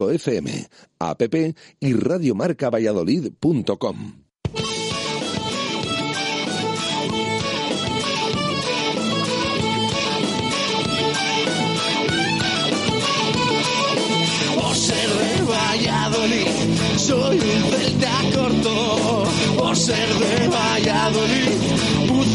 FM, app y radiomarcavalladolid.com. Ser de Valladolid, soy un celta corto. Por ser de Valladolid,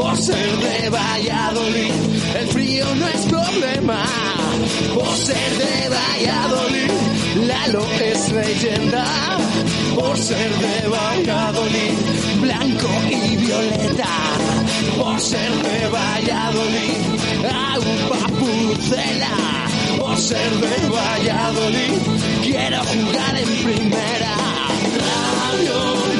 Por ser de Valladolid, el frío no es problema. Por ser de Valladolid, Lalo es leyenda. Por ser de Valladolid, blanco y violeta. Por ser de Valladolid, agua pucela. Por ser de Valladolid, quiero jugar en primera. Radio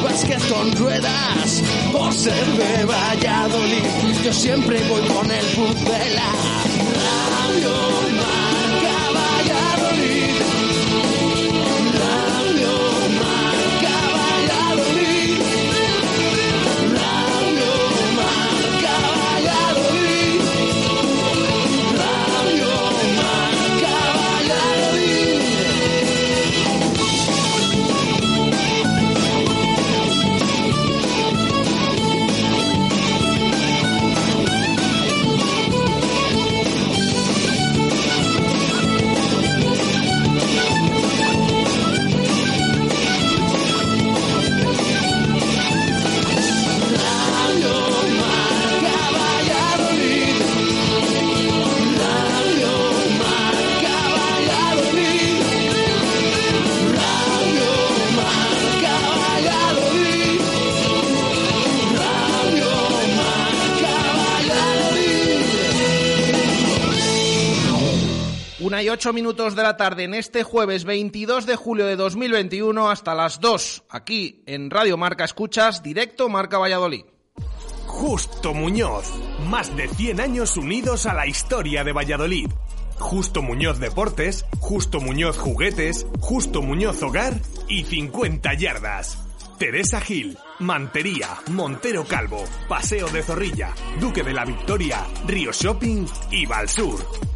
básquet con ruedas. Por ser de Valladolid, yo siempre voy con el pucela. Una y ocho minutos de la tarde en este jueves 22 de julio de 2021 hasta las 2 aquí en Radio Marca Escuchas, directo Marca Valladolid. Justo Muñoz. Más de 100 años unidos a la historia de Valladolid. Justo Muñoz Deportes, Justo Muñoz Juguetes, Justo Muñoz Hogar y 50 Yardas. Teresa Gil, Mantería, Montero Calvo, Paseo de Zorrilla, Duque de la Victoria, Río Shopping y Valsur.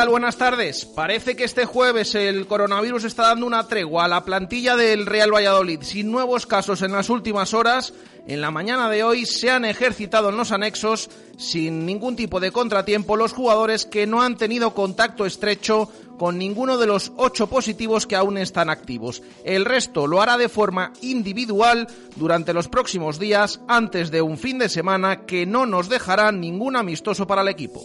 Tal? Buenas tardes. Parece que este jueves el coronavirus está dando una tregua a la plantilla del Real Valladolid. Sin nuevos casos en las últimas horas, en la mañana de hoy se han ejercitado en los anexos sin ningún tipo de contratiempo los jugadores que no han tenido contacto estrecho con ninguno de los ocho positivos que aún están activos. El resto lo hará de forma individual durante los próximos días antes de un fin de semana que no nos dejará ningún amistoso para el equipo.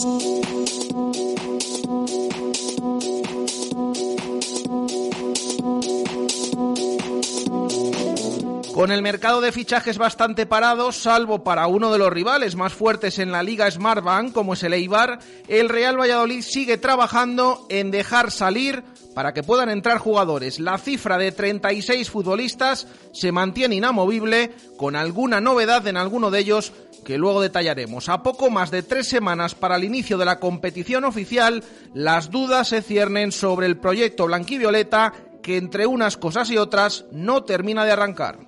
Con el mercado de fichajes bastante parado, salvo para uno de los rivales más fuertes en la Liga Smartbank, como es el Eibar, el Real Valladolid sigue trabajando en dejar salir para que puedan entrar jugadores. La cifra de 36 futbolistas se mantiene inamovible, con alguna novedad en alguno de ellos que luego detallaremos. A poco más de tres semanas para el inicio de la competición oficial, las dudas se ciernen sobre el proyecto blanquivioleta que entre unas cosas y otras no termina de arrancar.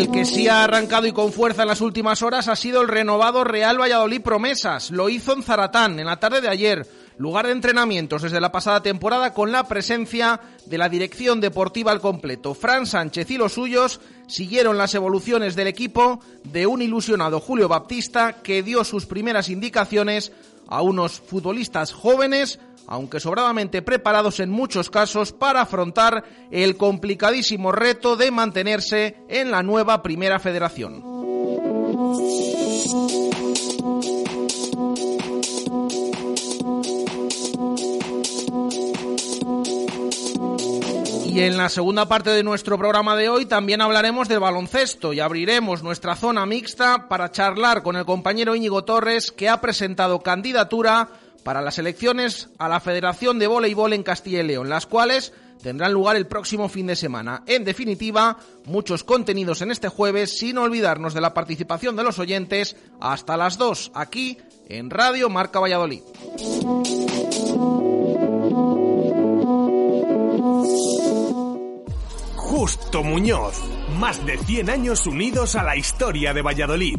El que sí ha arrancado y con fuerza en las últimas horas ha sido el renovado Real Valladolid Promesas. Lo hizo en Zaratán en la tarde de ayer lugar de entrenamientos desde la pasada temporada con la presencia de la dirección deportiva al completo. Fran Sánchez y los suyos siguieron las evoluciones del equipo de un ilusionado Julio Baptista que dio sus primeras indicaciones a unos futbolistas jóvenes, aunque sobradamente preparados en muchos casos para afrontar el complicadísimo reto de mantenerse en la nueva primera federación. Y en la segunda parte de nuestro programa de hoy también hablaremos de baloncesto y abriremos nuestra zona mixta para charlar con el compañero Íñigo Torres que ha presentado candidatura para las elecciones a la Federación de Voleibol en Castilla y León, las cuales tendrán lugar el próximo fin de semana. En definitiva, muchos contenidos en este jueves, sin olvidarnos de la participación de los oyentes hasta las 2 aquí en Radio Marca Valladolid. Justo Muñoz. Más de 100 años unidos a la historia de Valladolid.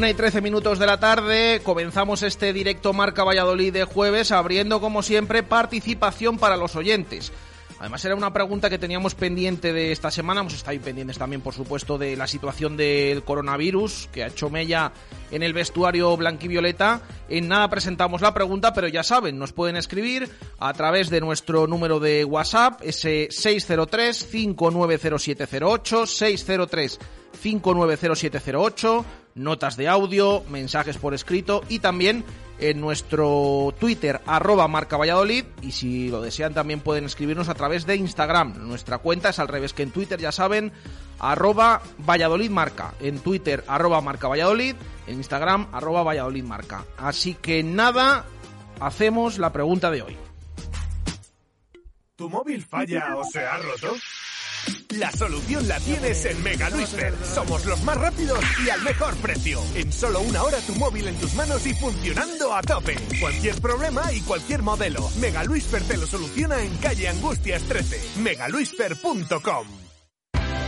Una y trece minutos de la tarde, comenzamos este directo Marca Valladolid de jueves, abriendo como siempre participación para los oyentes. Además era una pregunta que teníamos pendiente de esta semana, hemos estado pendientes también por supuesto de la situación del coronavirus que ha hecho mella en el vestuario blanquivioleta. En nada presentamos la pregunta, pero ya saben, nos pueden escribir a través de nuestro número de WhatsApp, ese 603 590708, 603 590708 notas de audio, mensajes por escrito y también en nuestro Twitter arroba marca Valladolid y si lo desean también pueden escribirnos a través de Instagram. Nuestra cuenta es al revés que en Twitter, ya saben, arroba Valladolid marca. En Twitter arroba marca Valladolid, en Instagram arroba Valladolid marca. Así que nada, hacemos la pregunta de hoy. ¿Tu móvil falla o se ha roto? La solución la tienes en Mega Luisfer. Somos los más rápidos y al mejor precio. En solo una hora tu móvil en tus manos y funcionando a tope. Cualquier problema y cualquier modelo. Mega Luisfer te lo soluciona en calle Angustias 13. megaluisfer.com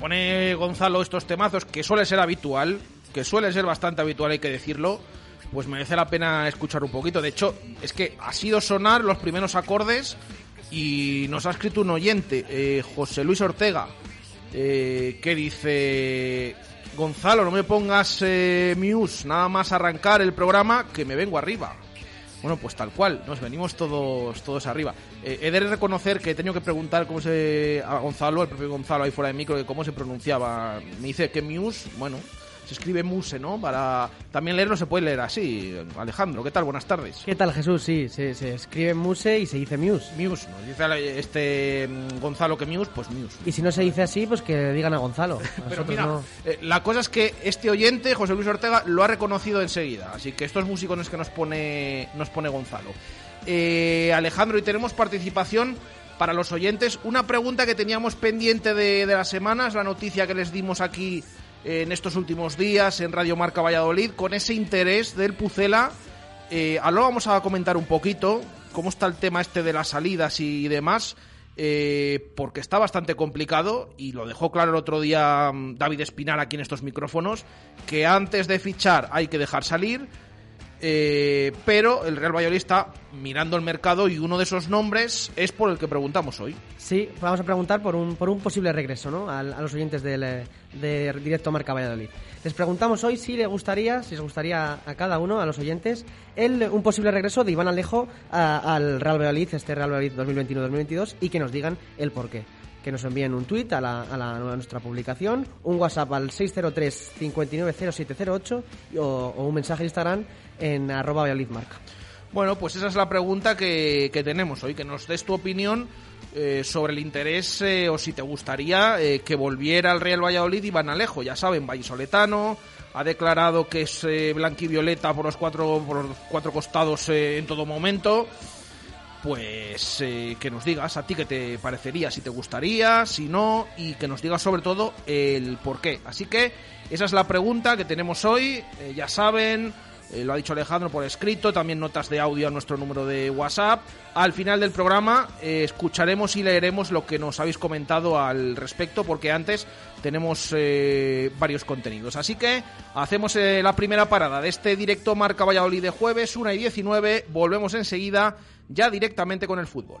Gonzalo estos temazos, que suele ser habitual, que suele ser bastante habitual, hay que decirlo, pues merece la pena escuchar un poquito. De hecho, es que ha sido sonar los primeros acordes y nos ha escrito un oyente, eh, José Luis Ortega, eh, que dice... Gonzalo, no me pongas eh, Muse, nada más arrancar el programa que me vengo arriba. Bueno, pues tal cual, nos venimos todos todos arriba. Eh, he de reconocer que he tenido que preguntar cómo se a Gonzalo, el propio Gonzalo ahí fuera de micro, de cómo se pronunciaba. Me dice que Muse, bueno, se escribe Muse, ¿no? Para también leerlo se puede leer así. Alejandro, ¿qué tal? Buenas tardes. ¿Qué tal, Jesús? Sí, se, escribe Muse y se dice Muse. Muse, nos dice este mm, Gonzalo que Muse, pues Muse. Y si no se dice así, pues que digan a Gonzalo. Pero mira, eh, la cosa es que este oyente, José Luis Ortega, lo ha reconocido enseguida. Así que estos músicos que nos pone, nos pone Gonzalo. Eh, Alejandro, y tenemos participación para los oyentes. Una pregunta que teníamos pendiente de, de las semanas, la noticia que les dimos aquí en estos últimos días en Radio Marca Valladolid con ese interés del Pucela. Eh, ahora vamos a comentar un poquito cómo está el tema este de las salidas y demás, eh, porque está bastante complicado y lo dejó claro el otro día mm, David Espinar aquí en estos micrófonos, que antes de fichar hay que dejar salir eh, pero el Real Valladolid está mirando el mercado y uno de esos nombres es por el que preguntamos hoy. Sí, vamos a preguntar por un, por un posible regreso ¿no? a, los oyentes del, eh, de Directo Marca Valladolid. Les preguntamos hoy si le gustaría, si les gustaría a cada uno, a los oyentes, el, un posible regreso de Iván Alejo al Real Valladolid, este Real Valladolid 2021-2022, y que nos digan el porqué que nos envíen un tuit a, la, a, nuestra publicación, un WhatsApp al 603 590708 o, o un mensaje en Instagram en arroba Marca. Bueno, pues esa es la pregunta que, tenemos hoy, que nos des tu opinión eh, sobre el interés eh, o si te gustaría eh, que volviera al Real Valladolid Iván Alejo. Ya saben, vallisoletano, ha declarado que es blanquivioleta por los cuatro, por los cuatro costados en todo momento. Pues que nos digas a ti qué te parecería, si te gustaría, si no, y que nos digas sobre todo el por qué. Así que esa es la pregunta que tenemos hoy. ya saben, eh, lo ha dicho Alejandro por escrito, también notas de audio a nuestro número de WhatsApp. Al final del programa eh, escucharemos y leeremos lo que nos habéis comentado al respecto, porque antes tenemos eh, varios contenidos. Así que hacemos la primera parada de este directo Marca Valladolid de jueves, 1 y 19. Volvemos enseguida ya directamente con el fútbol.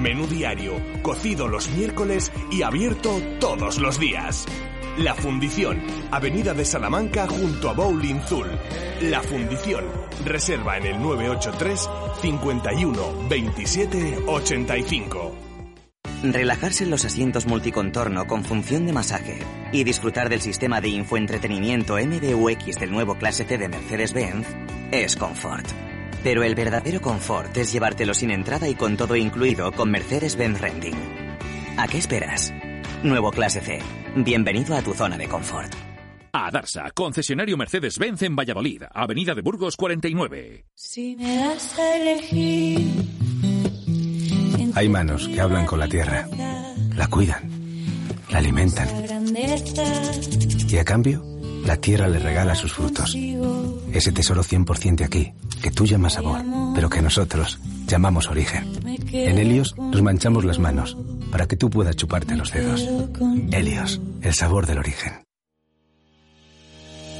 Menú diario, cocido los miércoles y abierto todos los días. La Fundición, Avenida de Salamanca junto a Bowling Zul. La Fundición, reserva en el 983 51 27 85. Relajarse en los asientos multicontorno con función de masaje y disfrutar del sistema de infoentretenimiento MBUX del nuevo Clase C de Mercedes-Benz es confort. Pero el verdadero confort es llevártelo sin entrada y con todo incluido con Mercedes-Benz Renting. ¿A qué esperas? Nuevo Clase C. Bienvenido a tu zona de confort. A Darsa, concesionario Mercedes-Benz en Valladolid, Avenida de Burgos 49. Si me das a elegir. Hay manos que hablan con la tierra, la cuidan, la alimentan. Y a cambio, la tierra le regala sus frutos. Ese tesoro 100% de aquí, que tú llamas sabor, pero que nosotros llamamos origen. En Helios nos manchamos las manos para que tú puedas chuparte los dedos. Helios, el sabor del origen.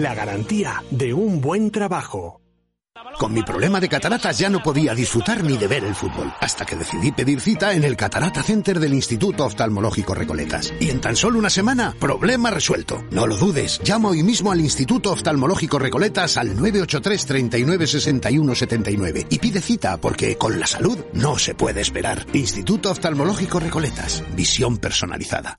la garantía de un buen trabajo. Con mi problema de cataratas ya no podía disfrutar ni de ver el fútbol, hasta que decidí pedir cita en el Catarata Center del Instituto Oftalmológico Recoletas. Y en tan solo una semana, problema resuelto. No lo dudes, llama hoy mismo al Instituto Oftalmológico Recoletas al 983 39 61 79 y pide cita porque con la salud no se puede esperar. Instituto Oftalmológico Recoletas, visión personalizada.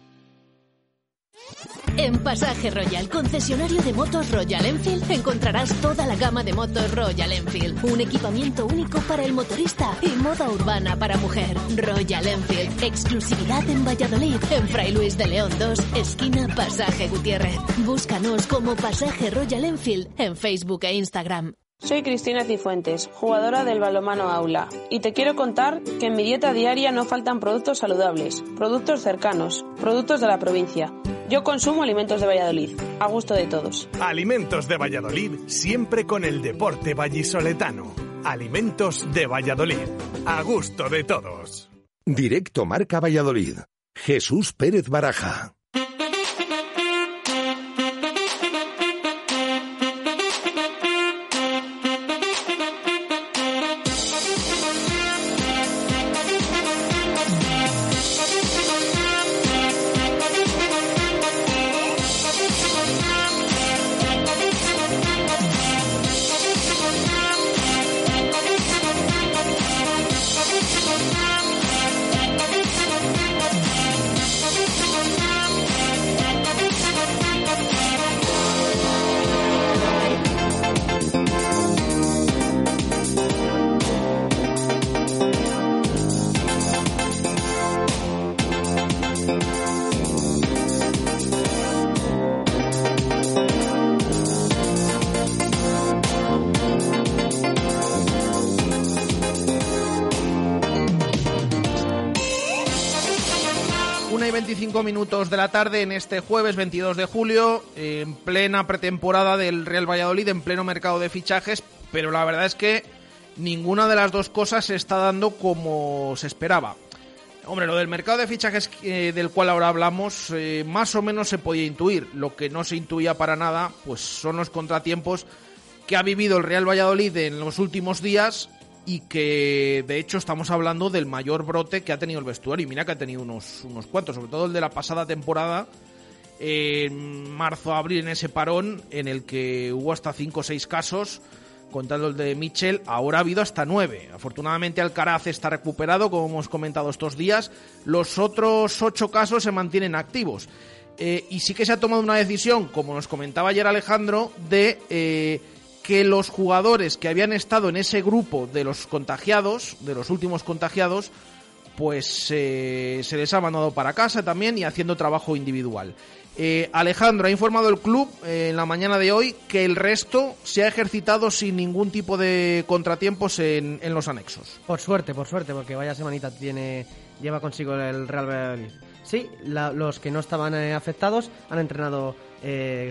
En Pasaje Royal, concesionario de motos Royal Enfield, encontrarás toda la gama de motos Royal Enfield. Un equipamiento único para el motorista y moda urbana para mujer. Royal Enfield, exclusividad en Valladolid, en Fray Luis de León 2, esquina Pasaje Gutiérrez. Búscanos como Pasaje Royal Enfield en Facebook e Instagram. Soy Cristina Cifuentes, jugadora del balomano Aula, y te quiero contar que en mi dieta diaria no faltan productos saludables, productos cercanos, productos de la provincia. Yo consumo alimentos de Valladolid, a gusto de todos. Alimentos de Valladolid, siempre con el deporte vallisoletano. Alimentos de Valladolid, a gusto de todos. Directo Marca Valladolid. Jesús Pérez Baraja. Minutos de la tarde en este jueves 22 de julio, en plena pretemporada del Real Valladolid, en pleno mercado de fichajes, pero la verdad es que ninguna de las dos cosas se está dando como se esperaba. Hombre, lo del mercado de fichajes eh, del cual ahora hablamos, eh, más o menos se podía intuir. Lo que no se intuía para nada, pues son los contratiempos que ha vivido el Real Valladolid en los últimos días y que de hecho estamos hablando del mayor brote que ha tenido el vestuario. Y mira que ha tenido unos, unos cuantos, sobre todo el de la pasada temporada, en marzo, abril, en ese parón, en el que hubo hasta 5 o 6 casos, contando el de Mitchell, ahora ha habido hasta 9. Afortunadamente Alcaraz está recuperado, como hemos comentado estos días. Los otros 8 casos se mantienen activos. Eh, y sí que se ha tomado una decisión, como nos comentaba ayer Alejandro, de... Eh, que los jugadores que habían estado en ese grupo de los contagiados, de los últimos contagiados, pues eh, se les ha mandado para casa también y haciendo trabajo individual. Eh, Alejandro ha informado el club eh, en la mañana de hoy que el resto se ha ejercitado sin ningún tipo de contratiempos en, en los anexos. Por suerte, por suerte, porque vaya semanita tiene lleva consigo el Real Valladolid. Sí, la, los que no estaban afectados han entrenado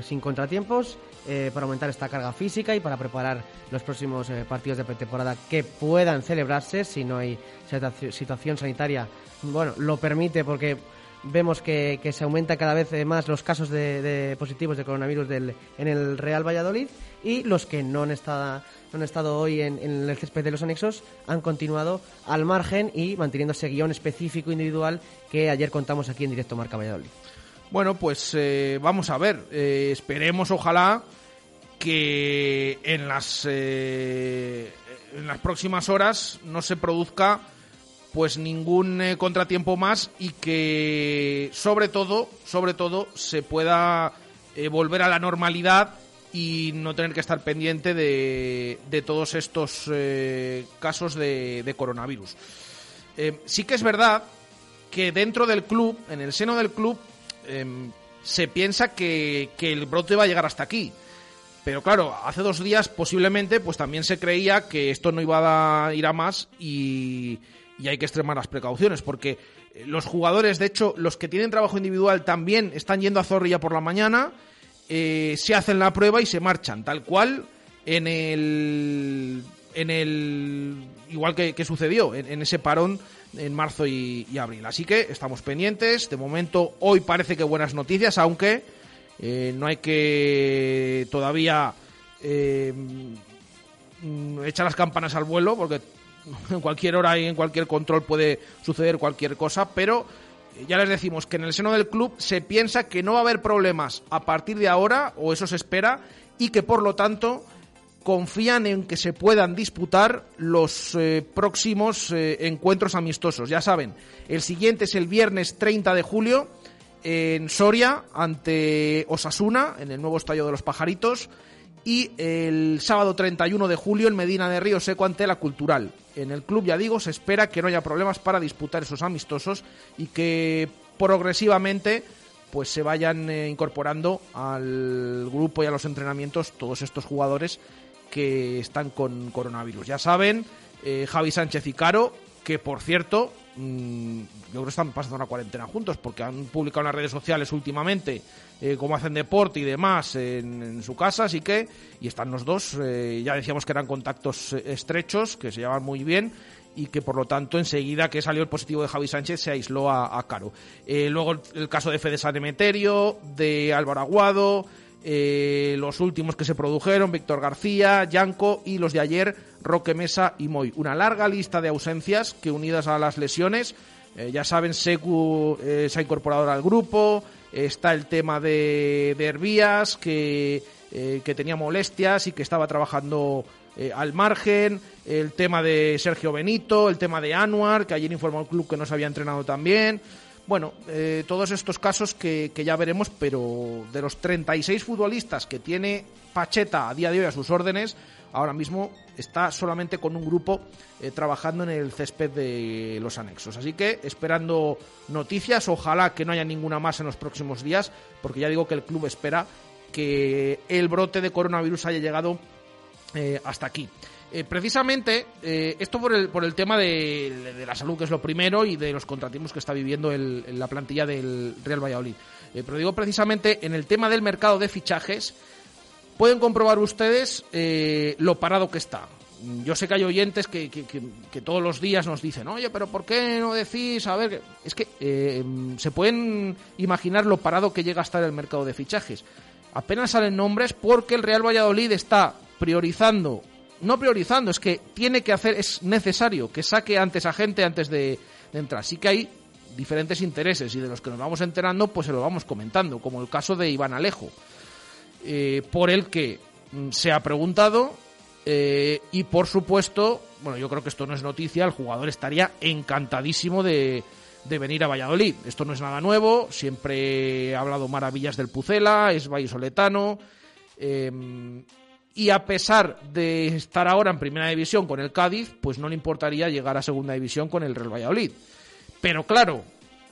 sin contratiempos eh, para aumentar esta carga física y para preparar los próximos eh, partidos de pretemporada que puedan celebrarse si no hay situación sanitaria. Bueno, lo permite porque vemos que, se aumenta cada vez más los casos de, positivos de coronavirus del, en el Real Valladolid y los que no han estado, no han estado hoy en, en, el césped de los anexos han continuado al margen y manteniendo ese guion específico individual que ayer contamos aquí en directo Marca Valladolid. Bueno, pues eh, vamos a ver. Eh, esperemos, ojalá, que en las, eh, en las próximas horas no se produzca pues ningún contratiempo más y que sobre todo, sobre todo, se pueda volver a la normalidad y no tener que estar pendiente de, de todos estos casos de, de coronavirus. sí que es verdad que dentro del club, en el seno del club, Em, se piensa que, el brote va a llegar hasta aquí. Pero claro, hace dos días posiblemente pues también se creía que esto no iba a ir a más y, hay que extremar las precauciones porque eh, los jugadores, de hecho, los que tienen trabajo individual también están yendo a Zorrilla por la mañana, eh, se hacen la prueba y se marchan, tal cual en el... En el igual que, sucedió en ese parón en marzo y, abril. Así que estamos pendientes. De momento, hoy parece que buenas noticias, aunque eh, no hay que todavía eh, mm, echar las campanas al vuelo, porque en cualquier hora y en cualquier control puede suceder cualquier cosa, pero ya les decimos que en el seno del club se piensa que no va a haber problemas a partir de ahora, o eso se espera, y que por lo tanto confían en que se puedan disputar los eh, próximos eh, encuentros amistosos. Ya saben, el siguiente es el viernes 30 de julio en Soria ante Osasuna, en el nuevo estadio de los Pajaritos, y el sábado 31 de julio en Medina de Río Seco ante la Cultural. En el club, ya digo, se espera que no haya problemas para disputar esos amistosos y que progresivamente pues se vayan eh, incorporando al grupo y a los entrenamientos todos estos jugadores que están con coronavirus. Ya saben, eh, Javi Sánchez y Caro, que por cierto, mm, yo creo que están pasando una cuarentena juntos porque han publicado en las redes sociales últimamente eh, cómo hacen deporte y demás en, su casa, así que, y están los dos, eh, ya decíamos que eran contactos estrechos, que se llevan muy bien y que por lo tanto enseguida que salió el positivo de Javi Sánchez se aisló a, Caro. luego el, caso de Fede San Emeterio, de Álvaro Aguado, eh, los últimos que se produjeron, Víctor García, Yanco y los de ayer, Roque Mesa y Moy. Una larga lista de ausencias que unidas a las lesiones, eh, ya saben, Secu eh, se ha incorporado al grupo, está el tema de, de Hervías, que, que tenía molestias y que estaba trabajando al margen, el tema de Sergio Benito, el tema de Anuar, que ayer informó el club que no se había entrenado también. Bueno, eh, todos estos casos que, ya veremos, pero de los 36 futbolistas que tiene Pacheta a día de hoy a sus órdenes, ahora mismo está solamente con un grupo eh, trabajando en el césped de los anexos. Así que esperando noticias, ojalá que no haya ninguna más en los próximos días, porque ya digo que el club espera que el brote de coronavirus haya llegado eh, hasta aquí. Eh, precisamente, eh, esto por el, por el tema de, la salud, que es lo primero, y de los contratiempos que está viviendo el- la plantilla del Real Valladolid. Eh, pero digo precisamente en el tema del mercado de fichajes, pueden comprobar ustedes lo parado que está. Yo sé que hay oyentes que, que- que- que todos los días nos dicen, oye, pero ¿por qué no decís? A ver, es que se pueden imaginar lo parado que llega a estar el mercado de fichajes. Apenas salen nombres porque el Real Valladolid está priorizando, no priorizando, es que tiene que hacer, es necesario que saque antes a gente antes de, entrar. Sí que hay diferentes intereses y de los que nos vamos enterando, pues se lo vamos comentando, como el caso de Iván Alejo eh, por el que mm, se ha preguntado eh, y por supuesto, bueno, yo creo que esto no es noticia, el jugador estaría encantadísimo de, de venir a Valladolid. Esto no es nada nuevo, siempre he hablado maravillas del Pucela, es vallisoletano. eh, y a pesar de estar ahora en primera división con el Cádiz, pues no le importaría llegar a segunda división con el Real Valladolid. Pero claro,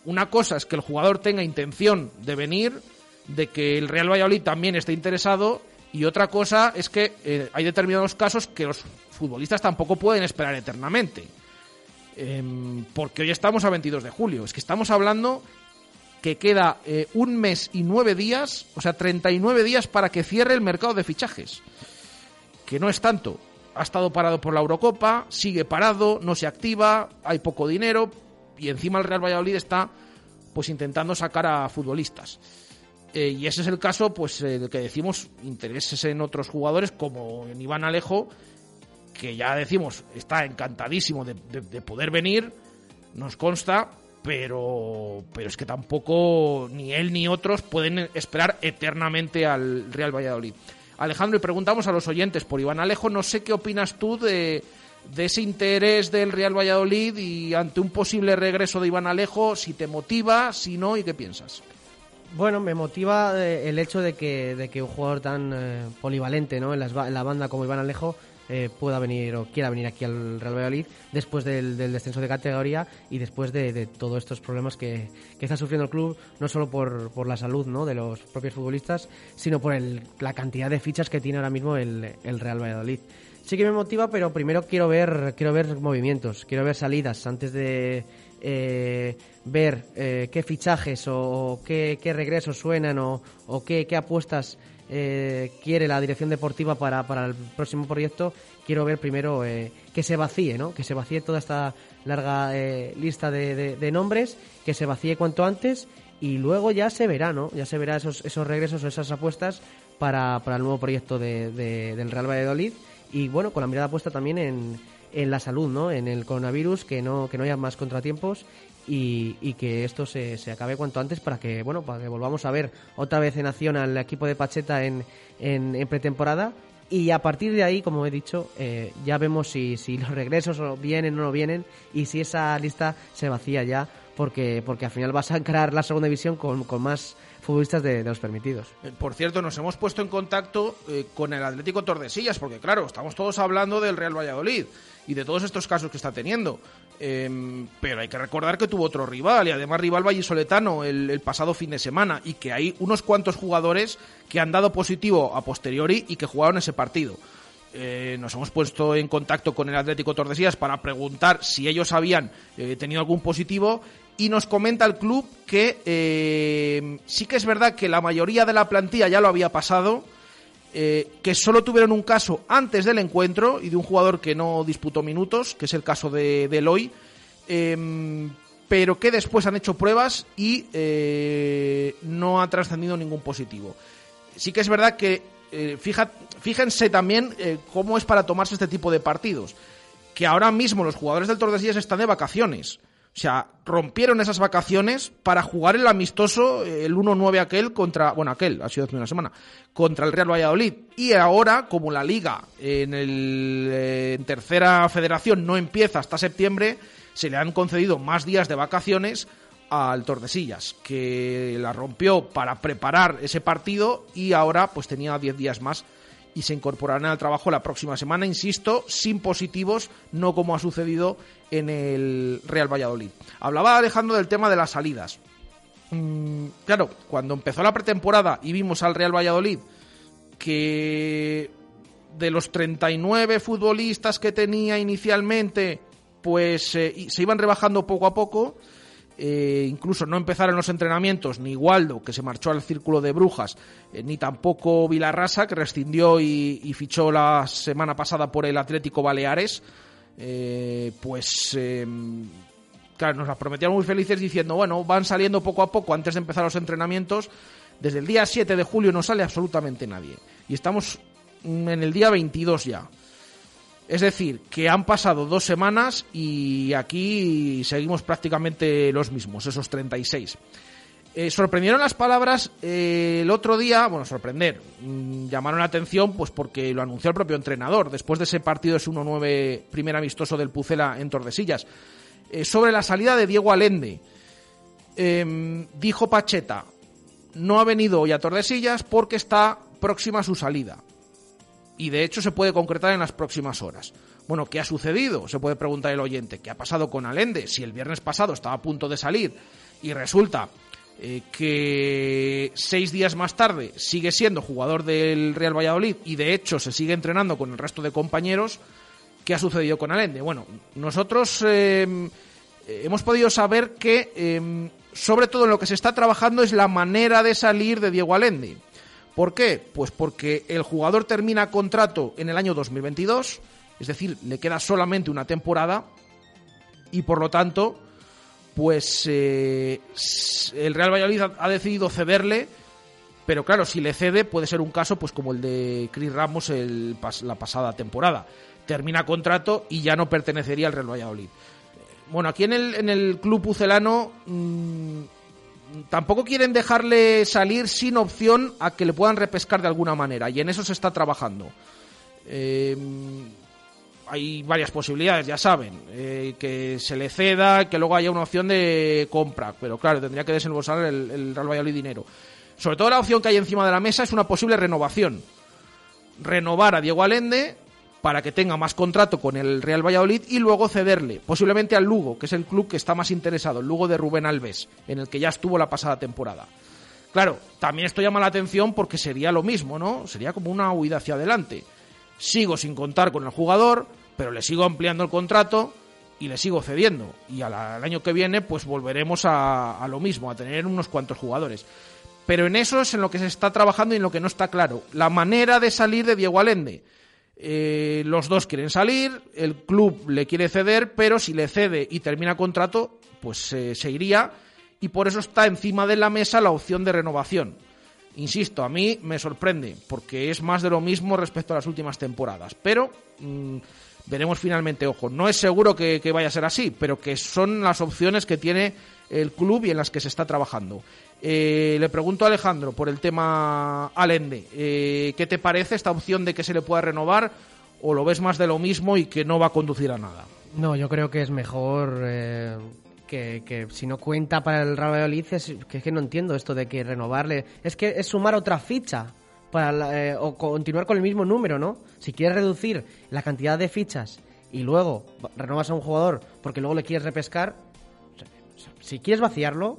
una cosa es que el jugador tenga intención de venir, de que el Real Valladolid también esté interesado, y otra cosa es que eh, hay determinados casos que los futbolistas tampoco pueden esperar eternamente. Em, porque hoy estamos a 22 de julio. Es que estamos hablando que queda eh, un mes y nueve días, o sea, 39 días para que cierre el mercado de fichajes. Que no es tanto. Ha estado parado por la Eurocopa, sigue parado, no se activa, hay poco dinero y encima el Real Valladolid está pues intentando sacar a futbolistas. Eh, y ese es el caso, pues, eh, que decimos intereses en otros jugadores, como en Iván Alejo, que ya decimos está encantadísimo de, de- de poder venir, nos consta, pero, pero es que tampoco ni él ni otros pueden esperar eternamente al Real Valladolid. Alejandro, y preguntamos a los oyentes por Iván Alejo, no sé qué opinas tú de, de ese interés del Real Valladolid y ante un posible regreso de Iván Alejo, si te motiva, si no, y qué piensas. Bueno, me motiva eh, el hecho de que, de que un jugador tan eh, polivalente ¿no? en, en la banda como Iván Alejo eh, pueda venir o quiera venir aquí al Real Valladolid después del, descenso de categoría y después de, todos estos problemas que, que está sufriendo el club, no solo por, la salud de los propios futbolistas, sino por el- la cantidad de fichas que tiene ahora mismo el, el Real Valladolid. Sí que me motiva, pero primero quiero ver, quiero ver movimientos, quiero ver salidas antes de eh, ver eh, qué fichajes o, qué, qué regresos suenan o, o qué apuestas eh, quiere la dirección deportiva para, para el próximo proyecto. Quiero ver primero eh, que se vacíe, ¿no? Que se vacíe toda esta larga eh, lista de, nombres, que se vacíe cuanto antes y luego ya se verá, ¿no? Ya se verá esos, esos regresos o esas apuestas para, para el nuevo proyecto de- del Real Valladolid y bueno, con la mirada puesta también en, en la salud, ¿no? En el coronavirus, que no, que no haya más contratiempos y, que esto se, se acabe cuanto antes para que, bueno, para que volvamos a ver otra vez en acción al equipo de Pacheta en, en, pretemporada. Y a partir de ahí, como he dicho, eh, ya vemos si, si los regresos vienen o no vienen y si esa lista se vacía ya, porque, porque al final vas a encarar la segunda división con, con más futbolistas de, de los permitidos. Eh, Por cierto, nos hemos puesto en contacto eh, con el Atlético Tordesillas, porque claro, estamos todos hablando del Real Valladolid y de todos estos casos que está teniendo. Em, pero hay que recordar que tuvo otro rival, y además rival vallisoletano, el, el pasado fin de semana, y que hay unos cuantos jugadores que han dado positivo a posteriori y que jugaron ese partido. Eh, nos hemos puesto en contacto con el Atlético Tordesillas para preguntar si ellos habían eh, tenido algún positivo y nos comenta el club que eh, sí que es verdad que la mayoría de la plantilla ya lo había pasado, eh, que solo tuvieron un caso antes del encuentro y de un jugador que no disputó minutos, que es el caso de, de Eloy, eh, pero que después han hecho pruebas y eh, no ha trascendido ningún positivo. Sí que es verdad que, eh, fíjense también eh, cómo es para tomarse este tipo de partidos, que ahora mismo los jugadores del Tordesillas están de vacaciones. O sea, rompieron esas vacaciones para jugar el amistoso, eh, el 1-9 aquel contra, bueno, aquel, ha sido hace una semana, contra el Real Valladolid. Y ahora, como la liga en, el, eh, en tercera federación no empieza hasta septiembre, se le han concedido más días de vacaciones al Tordesillas, que la rompió para preparar ese partido y ahora pues tenía 10 días más y se incorporarán al trabajo la próxima semana, insisto, sin positivos, no como ha sucedido en el Real Valladolid. Hablaba Alejandro del tema de las salidas. Mm, claro, cuando empezó la pretemporada y vimos al Real Valladolid que de los 39 futbolistas que tenía inicialmente, pues eh, se iban rebajando poco a poco. Eh, incluso no empezaron los entrenamientos ni Waldo, que se marchó al círculo de brujas, eh, ni tampoco Vilarrasa, que rescindió y, fichó la semana pasada por el Atlético Baleares. pues em, claro, nos las prometían muy felices diciendo, bueno, van saliendo poco a poco antes de empezar los entrenamientos. Desde el día 7 de julio no sale absolutamente nadie. Y estamos en el día 22 ya. Es decir, que han pasado dos semanas y aquí seguimos prácticamente los mismos, esos 36. Eh, sorprendieron las palabras eh, el otro día, bueno, sorprender, mm, llamaron la atención pues porque lo anunció el propio entrenador, después de ese partido es 1-9 primer amistoso del Pucela en Tordesillas, eh, sobre la salida de Diego Alende. Em, dijo Pacheta, no ha venido hoy a Tordesillas porque está próxima a su salida y de hecho se puede concretar en las próximas horas. Bueno, ¿qué ha sucedido? Se puede preguntar el oyente. ¿Qué ha pasado con Alende? Si el viernes pasado estaba a punto de salir y resulta eh, que seis días más tarde sigue siendo jugador del Real Valladolid y de hecho se sigue entrenando con el resto de compañeros, ¿qué ha sucedido con Alende? Bueno, nosotros em, hemos podido saber que em, sobre todo en lo que se está trabajando es la manera de salir de Diego Alende. ¿Por qué? Pues porque el jugador termina contrato en el año 2022, es decir, le queda solamente una temporada y por lo tanto, pues eh, el Real Valladolid ha decidido cederle, pero claro, si le cede puede ser un caso pues como el de Chris Ramos la pasada temporada. Termina contrato y ya no pertenecería al Real Valladolid. Bueno, aquí en el, en el club pucelano mm, tampoco quieren dejarle salir sin opción a que le puedan repescar de alguna manera y en eso se está trabajando. Eh, hay varias posibilidades, ya saben, eh, que se le ceda, que luego haya una opción de compra, pero claro, tendría que desembolsar el, el Real Valladolid dinero. Sobre todo la opción que hay encima de la mesa es una posible renovación. Renovar a Diego Alende para que tenga más contrato con el Real Valladolid y luego cederle, posiblemente al Lugo, que es el club que está más interesado, el Lugo de Rubén Alves, en el que ya estuvo la pasada temporada. Claro, también esto llama la atención porque sería lo mismo, ¿no? Sería como una huida hacia adelante. Sigo sin contar con el jugador, pero le sigo ampliando el contrato y le sigo cediendo. Y al, año que viene, pues volveremos a, a lo mismo, a tener unos cuantos jugadores. Pero en eso es en lo que se está trabajando y en lo que no está claro. La manera de salir de Diego Alende eh, los dos quieren salir, el club le quiere ceder, pero si le cede y termina contrato, pues eh, se iría y por eso está encima de la mesa la opción de renovación. Insisto, a mí me sorprende porque es más de lo mismo respecto a las últimas temporadas, pero mm, veremos finalmente, ojo, no es seguro que, que, vaya a ser así, pero que son las opciones que tiene el club y en las que se está trabajando. Eh, le pregunto a Alejandro por el tema Alende. Eh, ¿Qué te parece esta opción de que se le pueda renovar o lo ves más de lo mismo y que no va a conducir a nada? No, yo creo que es mejor eh, que, si no cuenta para el Real Valladolid, es que, es que no entiendo esto de que renovarle. Es que es sumar otra ficha para o continuar con el mismo número, ¿no? Si quieres reducir la cantidad de fichas y luego renovas a un jugador porque luego le quieres repescar, si quieres vaciarlo,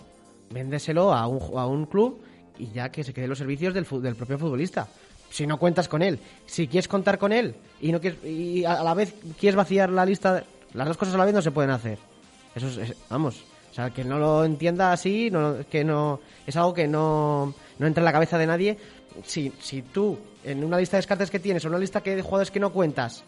véndeselo a un, a un club y ya que se quede los servicios del, del propio futbolista. Si no cuentas con él, si quieres contar con él y no quieres, y a la vez quieres vaciar la lista, las dos cosas a la vez no se pueden hacer. Eso es, vamos, o sea, que no lo entienda así, no, que no es algo que no, no entra en la cabeza de nadie. Si, si tú en una lista de descartes que tienes o una lista de jugadores que no cuentas,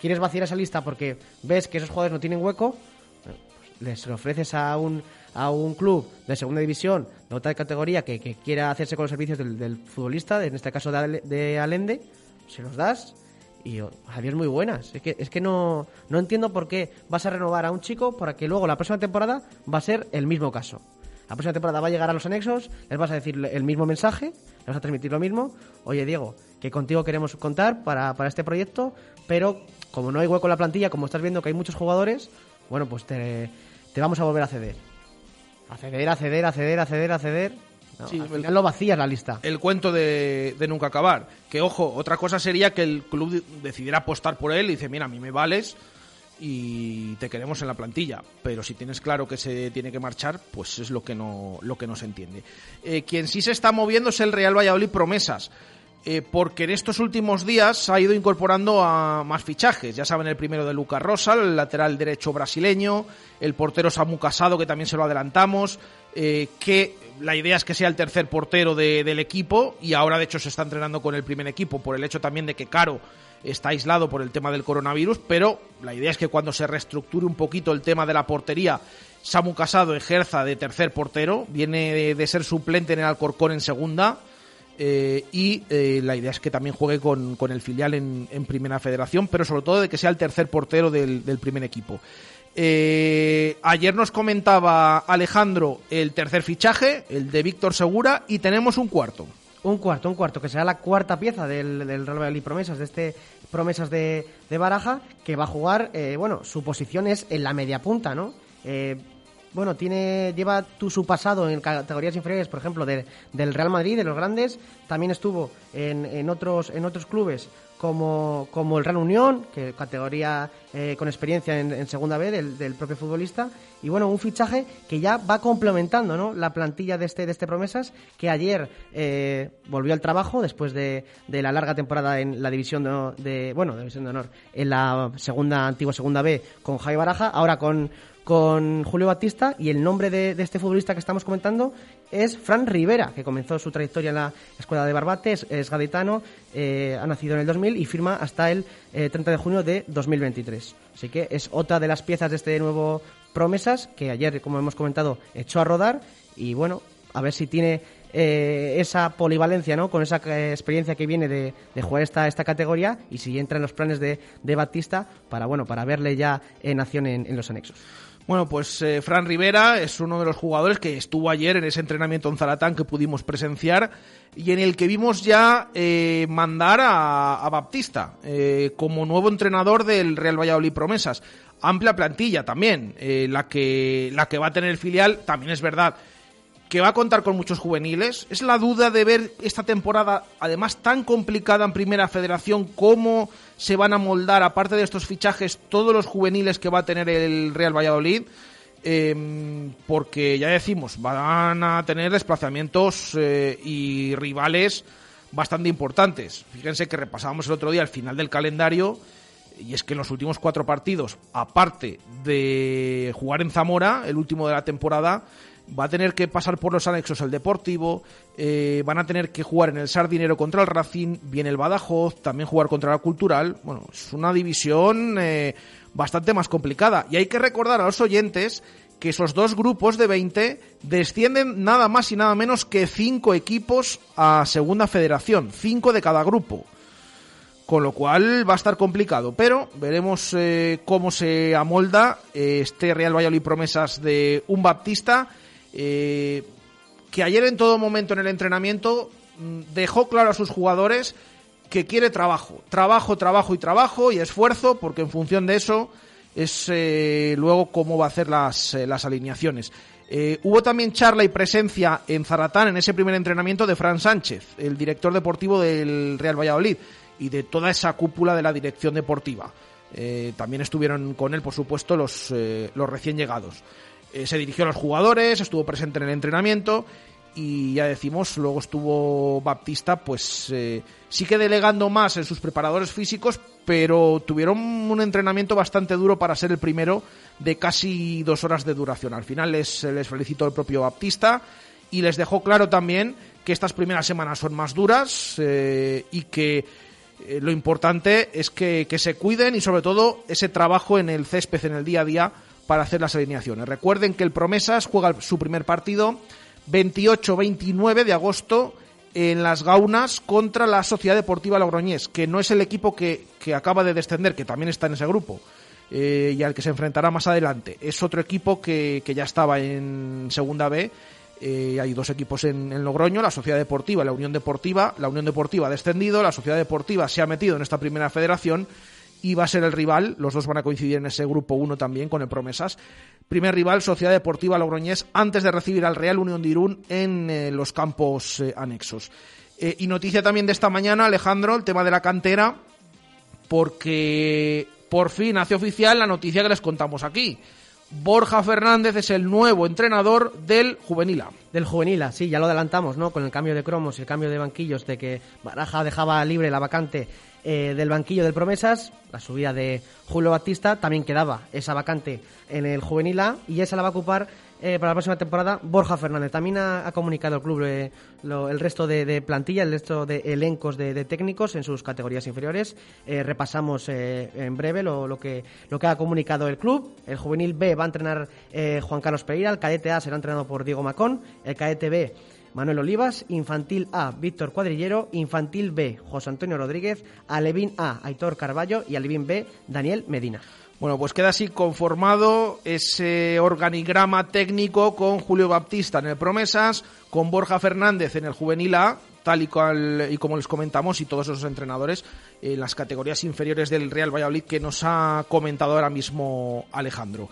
quieres vaciar esa lista porque ves que esos jugadores no tienen hueco, pues les ofreces a un a un club de segunda división, de otra categoría, que, quiera hacerse con los servicios del, futbolista, en este caso de, de, Alende, se los das y Javier muy buenas. Es que, es que no, no entiendo por qué vas a renovar a un chico para que luego la próxima temporada va a ser el mismo caso. La próxima temporada va a llegar a los anexos, les vas a decir el mismo mensaje, les vas a transmitir lo mismo. Oye, Diego, que contigo queremos contar para, para este proyecto, pero como no hay hueco en la plantilla, como estás viendo que hay muchos jugadores, bueno, pues te vamos a volver a ceder. Acceder, acceder, acceder, acceder, acceder. al final lo vacías la lista. El cuento de, nunca acabar. Que ojo, otra cosa sería que el club decidiera apostar por él y dice, mira, a mí me vales y te queremos en la plantilla. Pero si tienes claro que se tiene que marchar, pues es lo que no, lo que no se entiende. Eh, quien sí se está moviendo es el Real Valladolid Promesas. Eh, porque en estos últimos días ha ido incorporando a más fichajes. Ya saben, el primero de Lucas Rosa, el lateral derecho brasileño, el portero Samu Casado, que también se lo adelantamos, eh, que la idea es que sea el tercer portero del equipo y ahora de hecho se está entrenando con el primer equipo por el hecho también de que Caro está aislado por el tema del coronavirus, pero la idea es que cuando se reestructure un poquito el tema de la portería, Samu Casado ejerza de tercer portero, viene de ser suplente en el Alcorcón en segunda eh, y eh, la idea es que también juegue con, el filial en, Primera Federación, pero sobre todo de que sea el tercer portero del, primer equipo. Eh, ayer nos comentaba Alejandro el tercer fichaje, el de Víctor Segura, y tenemos un cuarto. Un cuarto, un cuarto, que será la cuarta pieza del, del Real Valladolid Promesas, de este Promesas de, Baraja, que va a jugar, bueno, su posición es en la media punta, ¿no? Bueno, tiene lleva tu, su pasado en categorías inferiores, por ejemplo, del Real Madrid, de los grandes. También estuvo en, en otros en otros clubes como, como el Real Unión, que categoría eh, con experiencia en, segunda B del, propio futbolista. Y bueno, un fichaje que ya va complementando ¿no? la plantilla de este, de este Promesas, que ayer eh, volvió al trabajo después de, de, la larga temporada en la división de, bueno, división de honor, en la segunda, antigua segunda B con Javi Baraja, ahora con con Julio Batista y el nombre de, este futbolista que estamos comentando es Fran Rivera, que comenzó su trayectoria en la escuela de Barbate, es, gaditano, eh, ha nacido en el 2000 y firma hasta el 30 eh, de junio de 2023. Así que es otra de las piezas de este nuevo Promesas que ayer, como hemos comentado, echó a rodar y bueno, a ver si tiene eh, esa polivalencia, ¿no? Con esa experiencia que viene de, jugar esta, esta categoría y si entra en los planes de, Batista para, bueno, para verle ya en acción en los anexos. Bueno, pues eh, Fran Rivera es uno de los jugadores que estuvo ayer en ese entrenamiento en Zaratán que pudimos presenciar y en el que vimos ya eh, mandar a, Baptista eh, como nuevo entrenador del Real Valladolid Promesas. Amplia plantilla también, la, que, la que va a tener el filial, también es verdad que va a contar con muchos juveniles. Es la duda de ver esta temporada, además tan complicada en Primera Federación, cómo se van a moldar, aparte de estos fichajes, todos los juveniles que va a tener el Real Valladolid. Em, porque ya decimos, van a tener desplazamientos eh, y rivales bastante importantes. Fíjense que repasábamos el otro día al final del calendario y es que en los últimos cuatro partidos, aparte de jugar en Zamora, el último de la temporada, va a tener que pasar por los anexos el Deportivo, eh, van a tener que jugar en el Sardinero contra el Racing, viene el Badajoz, también jugar contra la Cultural. Bueno, es una división eh, bastante más complicada. Y hay que recordar a los oyentes que esos dos grupos de 20 descienden nada más y nada menos que cinco equipos a Segunda Federación, cinco de cada grupo. Con lo cual va a estar complicado, pero veremos eh, cómo se amolda este Real Valladolid promesas de un Baptista eh, que ayer en todo momento en el entrenamiento mm, dejó claro a sus jugadores que quiere trabajo, trabajo, trabajo y trabajo y esfuerzo, porque en función de eso es eh, luego cómo va a hacer las, eh, las alineaciones. hubo también charla y presencia en Zaratán en ese primer entrenamiento de Fran Sánchez, el director deportivo del Real Valladolid y de toda esa cúpula de la dirección deportiva. también estuvieron con él, por supuesto, los, los recién llegados. Eh, se dirigió a los jugadores, estuvo presente en el entrenamiento y ya decimos, luego estuvo Baptista, pues eh, sí que delegando más en sus preparadores físicos, pero tuvieron un entrenamiento bastante duro para ser el primero de casi dos horas de duración. Al final les, les felicitó el propio Baptista y les dejó claro también que estas primeras semanas son más duras eh, y que lo importante es que se cuiden y sobre todo ese trabajo en el césped, en el día a día, para hacer las alineaciones. Recuerden que el Promesas juega su primer partido 28-29 de agosto en las Gaunas contra la Sociedad Deportiva Logroñés, que no es el equipo que, acaba de descender, que también está en ese grupo. Eh, y al que se enfrentará más adelante. Es otro equipo que, ya estaba en Segunda B. Eh, hay dos equipos en, en, Logroño, la Sociedad Deportiva la Unión Deportiva. La Unión Deportiva ha descendido, la Sociedad Deportiva se ha metido en esta primera federación y va a ser el rival, los dos van a coincidir en ese grupo 1 también con el Promesas. Primer rival, Sociedad Deportiva Logroñés, antes de recibir al Real Unión de Irún en eh, los campos eh, anexos. Eh, y noticia también de esta mañana, Alejandro, el tema de la cantera, porque por fin hace oficial la noticia que les contamos aquí. Borja Fernández es el nuevo entrenador del Juvenil A. Del Juvenil A, sí, ya lo adelantamos, ¿no? Con el cambio de cromos y el cambio de banquillos, de que Baraja dejaba libre la vacante eh, del banquillo del Promesas, la subida de Julio Batista, también quedaba esa vacante en el Juvenil A y esa la va a ocupar eh, para la próxima temporada Borja Fernández. También ha, comunicado el club eh, lo- el resto de, plantilla, el resto de elencos de, técnicos en sus categorías inferiores. Repasamos en breve lo, lo que, lo que ha comunicado el club. El juvenil B va a entrenar Juan Carlos Pereira, el cadete A será entrenado por Diego Macón, el cadete B Manuel Olivas, Infantil A, Víctor Cuadrillero, Infantil B, José Antonio Rodríguez, Alevín A, Aitor Carballo y Alevín B, Daniel Medina. Bueno, pues queda así conformado ese organigrama técnico con Julio Baptista en el Promesas, con Borja Fernández en el Juvenil A, tal y, cual- y como les comentamos, y todos esos entrenadores en las categorías inferiores del Real Valladolid que nos ha comentado ahora mismo Alejandro.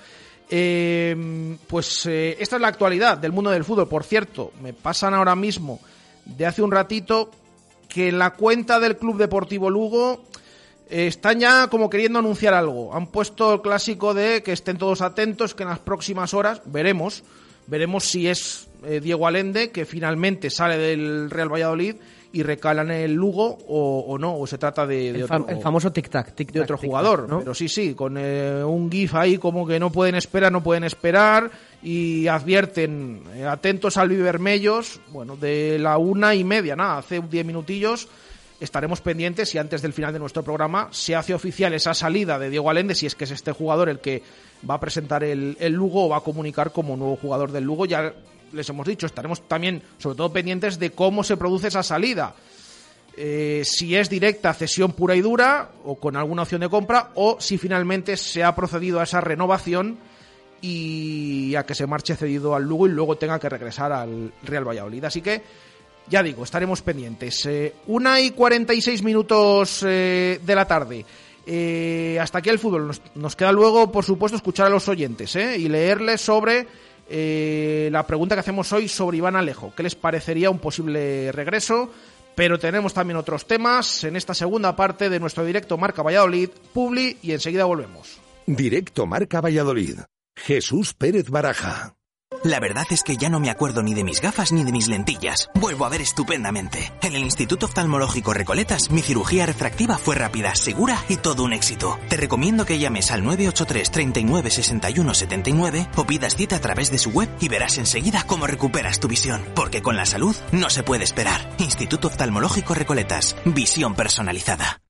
Eh, pues eh, esta es la actualidad del mundo del fútbol. Por cierto, me pasan ahora mismo de hace un ratito que en la cuenta del Club Deportivo Lugo eh, están ya como queriendo anunciar algo. Han puesto el clásico de que estén todos atentos, que en las próximas horas veremos, veremos si es eh, Diego Alende que finalmente sale del Real Valladolid y recala en el Lugo o, o no, o se trata de, de El, otro, el famoso tic-tac. tic de otro jugador. Pero sí, sí, con eh, un GIF ahí como que no pueden esperar, no pueden esperar y advierten, eh, atentos al Vivermellos, bueno, de la una y media, nada, hace 10 minutillos estaremos pendientes y antes del final de nuestro programa se hace oficial esa salida de Diego Alende, si es que es este jugador el que va a presentar el, el Lugo o va a comunicar como nuevo jugador del Lugo. Ya les hemos dicho, estaremos también, sobre todo, pendientes de cómo se produce esa salida. Eh, si es directa cesión pura y dura o con alguna opción de compra o si finalmente se ha procedido a esa renovación y a que se marche cedido al Lugo y luego tenga que regresar al Real Valladolid. Así que ya digo, estaremos pendientes. Eh, una y 46 minutos eh, de la tarde. Eh, hasta aquí el fútbol. Nos, queda luego, por supuesto, escuchar a los oyentes eh, y leerles sobre eh, la pregunta que hacemos hoy sobre Iván Alejo. ¿Qué les parecería un posible regreso? Pero tenemos también otros temas en esta segunda parte de nuestro directo Marca Valladolid, Publi, y enseguida volvemos. Directo Marca Valladolid. Jesús Pérez Baraja. La verdad es que ya no me acuerdo ni de mis gafas ni de mis lentillas. Vuelvo a ver estupendamente. En el Instituto Oftalmológico Recoletas, mi cirugía refractiva fue rápida, segura y todo un éxito. Te recomiendo que llames al 983 39 61 79 o pidas cita a través de su web y verás enseguida cómo recuperas tu visión. Porque con la salud no se puede esperar. Instituto Oftalmológico Recoletas. Visión personalizada.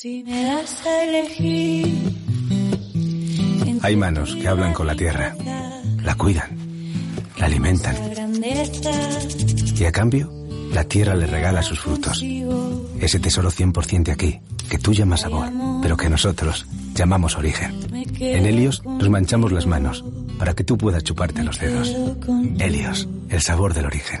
Si me das a elegir. Hay manos que hablan con la tierra, la cuidan, la alimentan y a cambio la tierra le regala sus frutos. Ese tesoro 100% de aquí, que tú llamas sabor, pero que nosotros llamamos origen. En Helios nos manchamos las manos para que tú puedas chuparte los dedos. Helios, el sabor del origen.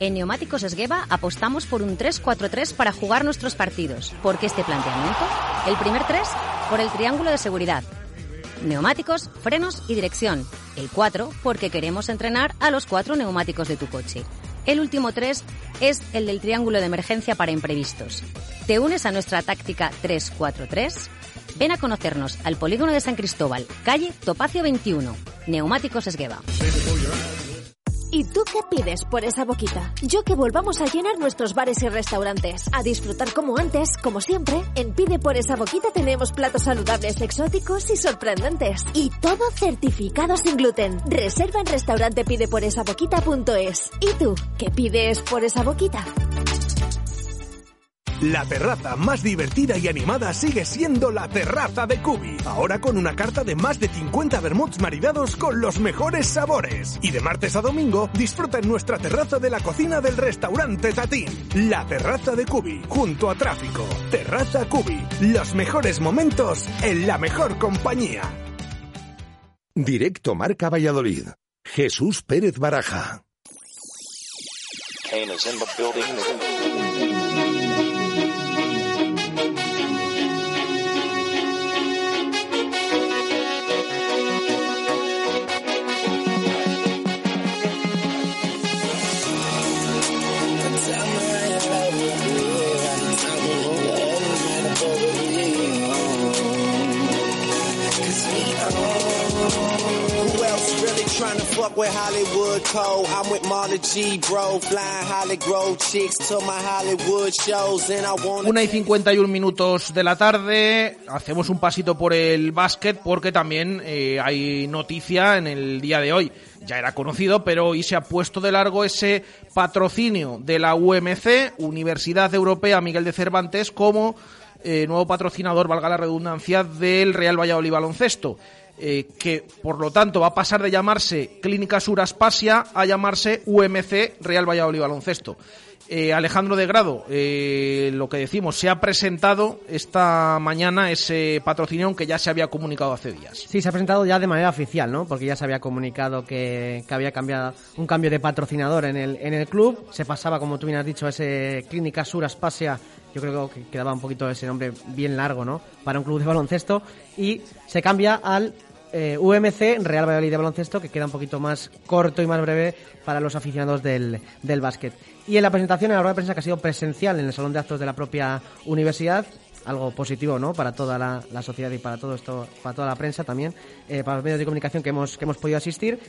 En Neumáticos Esgueva apostamos por un 3-4-3 para jugar nuestros partidos. ¿Por qué este planteamiento? El primer 3 por el triángulo de seguridad. Neumáticos, frenos y dirección. El 4 porque queremos entrenar a los cuatro neumáticos de tu coche. El último 3 es el del triángulo de emergencia para imprevistos. ¿Te unes a nuestra táctica 3-4-3? Ven a conocernos al polígono de San Cristóbal, calle Topacio 21, Neumáticos Esgueva. ¿Y tú qué pides por esa boquita? Yo que volvamos a llenar nuestros bares y restaurantes. A disfrutar como antes, como siempre. En Pide por esa boquita tenemos platos saludables, exóticos y sorprendentes. Y todo certificado sin gluten. Reserva en restaurantepideporesaboquita.es. ¿Y tú qué pides por esa boquita? La terraza más divertida y animada sigue siendo la terraza de Cubi. Ahora con una carta de más de 50 vermuts maridados con los mejores sabores. Y de martes a domingo disfruta en nuestra terraza de la cocina del restaurante Tatín. La terraza de Cubi, junto a tráfico. Terraza Cubi. Los mejores momentos en la mejor compañía. Directo Marca Valladolid. Jesús Pérez Baraja. Fuck with Hollywood y 51 minutos de la tarde, hacemos un pasito por el básquet porque también eh, hay noticia en el día de hoy. Ya era conocido, pero hoy se ha puesto de largo ese patrocinio de la UMC, Universidad Europea Miguel de Cervantes, como eh, nuevo patrocinador, valga la redundancia, del Real Valladolid Baloncesto. Eh, que por lo tanto va a pasar de llamarse Clínica Sur Aspasia a llamarse UMC Real Valladolid Baloncesto. Eh, Alejandro de Grado, eh, lo que decimos, se ha presentado esta mañana ese patrocinio que ya se había comunicado hace días. Sí, se ha presentado ya de manera oficial, ¿no? Porque ya se había comunicado que, que había cambiado un cambio de patrocinador en el, en el club. Se pasaba, como tú bien has dicho, a ese Clínica Sur Aspasia. Yo creo que quedaba un poquito ese nombre bien largo, ¿no? Para un club de baloncesto. Y se cambia al eh, UMC Real Valladolid de baloncesto, que queda un poquito más corto y más breve para los aficionados del, del básquet. Y en la presentación, en la rueda de prensa que ha sido presencial en el salón de actos de la propia universidad, algo positivo, ¿no? Para toda la, sociedad y para todo esto, para toda la prensa también, eh, para los medios de comunicación que hemos, que hemos podido asistir.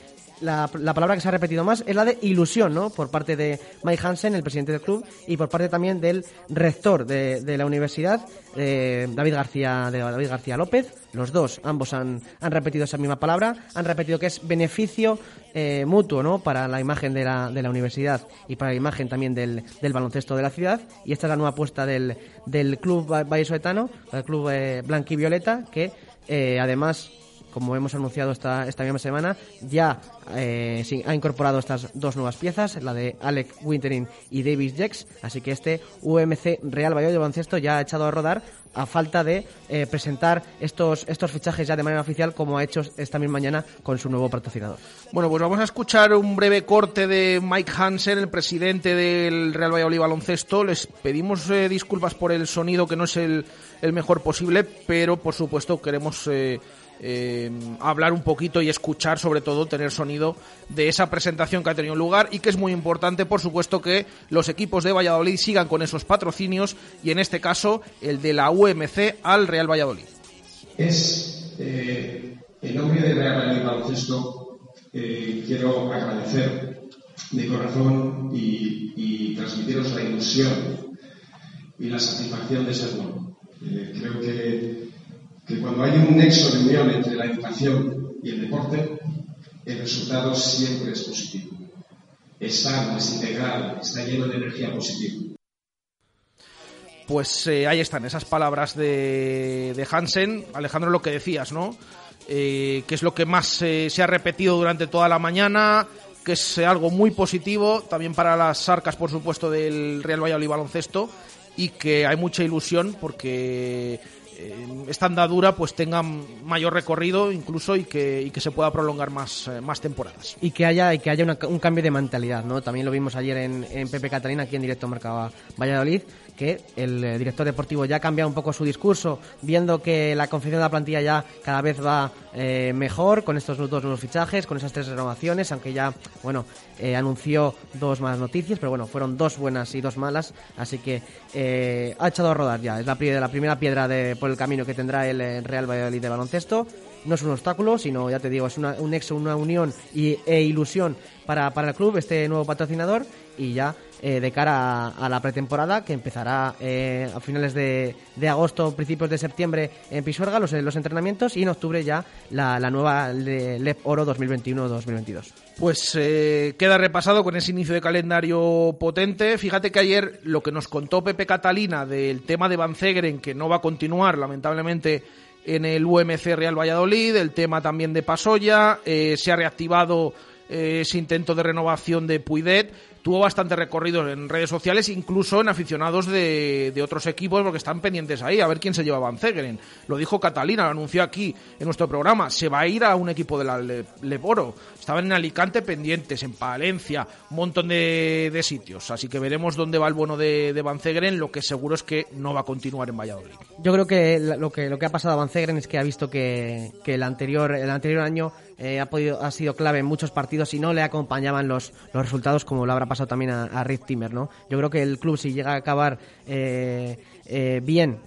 La, la, palabra que se ha repetido más es la de ilusión, ¿no? Por parte de Mike Hansen, el presidente del club, y por parte también del rector de, de la universidad, eh, David García, de David García López. Los dos, ambos han, han repetido esa misma palabra, han repetido que es beneficio eh, mutuo, ¿no? Para la imagen de la, de la universidad y para la imagen también del, del baloncesto de la ciudad. Y esta es la nueva apuesta del, del club vallesoetano, el club eh, blanquivioleta, que eh, además como hemos anunciado esta, esta misma semana, ya eh, ha incorporado estas dos nuevas piezas, la de Alec Winterin y Davis Jex, así que este UMC Real Valladolid baloncesto ya ha echado a rodar a falta de eh, presentar estos, estos fichajes ya de manera oficial como ha hecho esta misma mañana con su nuevo patrocinador. Bueno, pues vamos a escuchar un breve corte de Mike Hansen, el presidente del Real Valladolid Baloncesto. Les pedimos eh, disculpas por el sonido que no es el, el, mejor posible, pero por supuesto queremos... Eh, eh, hablar un poquito y escuchar, sobre todo, tener sonido de esa presentación que ha tenido lugar y que es muy importante, por supuesto, que los equipos de Valladolid sigan con esos patrocinios y, en este caso, el de la UMC al Real Valladolid. Es eh, en nombre del Real Valladolid Baloncesto, eh, quiero agradecer de corazón y, y, transmitiros la ilusión y la satisfacción de ser bueno. creo que que cuando hay un nexo de unión entre la educación y el deporte, el resultado siempre es positivo. es sano, es integral, está lleno de energía positiva. Pues eh, ahí están esas palabras de, de, Hansen. Alejandro, lo que decías, ¿no? Eh, que es lo que más eh, se ha repetido durante toda la mañana, que es algo muy positivo, también para las arcas, por supuesto, del Real Valladolid baloncesto, y que hay mucha ilusión porque esta andadura pues tenga mayor recorrido incluso y que, y que se pueda prolongar más, más temporadas. Y que haya, y que haya un cambio de mentalidad, ¿no? También lo vimos ayer en, en Pepe Catalina, aquí en directo marcaba Valladolid, que el eh, director deportivo ya ha cambiado un poco su discurso, viendo que la confección de la plantilla ya cada vez va eh, mejor con estos dos nuevos fichajes, con esas tres renovaciones, aunque ya, bueno, eh, anunció dos malas noticias, pero bueno, fueron dos buenas y dos malas, así que ha echado a rodar ya. Es la, la primera piedra de, por el camino que tendrá el Real Valladolid de baloncesto no es un obstáculo, sino, ya te digo, es un nexo, una unión y, e ilusión para, para el club, este nuevo patrocinador, y ya eh, de cara a, la pretemporada que empezará eh, a finales de, de, agosto, principios de septiembre en Pisuerga, los, los entrenamientos y en octubre ya la, la nueva LEP Oro 2021-2022. Pues eh, queda repasado con ese inicio de calendario potente. Fíjate que ayer lo que nos contó Pepe Catalina del tema de Van Zegren, que no va a continuar lamentablemente en el UMC Real Valladolid, el tema también de Pasoya, se ha reactivado ese intento de renovación de Puidet tuvo bastante recorrido en redes sociales, incluso en aficionados de, otros equipos, porque están pendientes ahí, a ver quién se lleva Van Zegeren. Lo dijo Catalina, lo anunció aquí en nuestro programa, se va a ir a un equipo de la Leboro. Estaban en Alicante pendientes, en Palencia, un montón de, de sitios. Así que veremos dónde va el bueno de, de Van Zegeren, lo que seguro es que no va a continuar en Valladolid. Yo creo que lo que, lo que ha pasado a Van Zegeren es que ha visto que, que el, anterior, el anterior año eh, ha, podido, ha sido clave en muchos partidos y no le acompañaban los, los resultados como lo habrá pasado también a, a Rick Timmer, ¿no? Yo creo que el club si llega a acabar eh, eh, bien,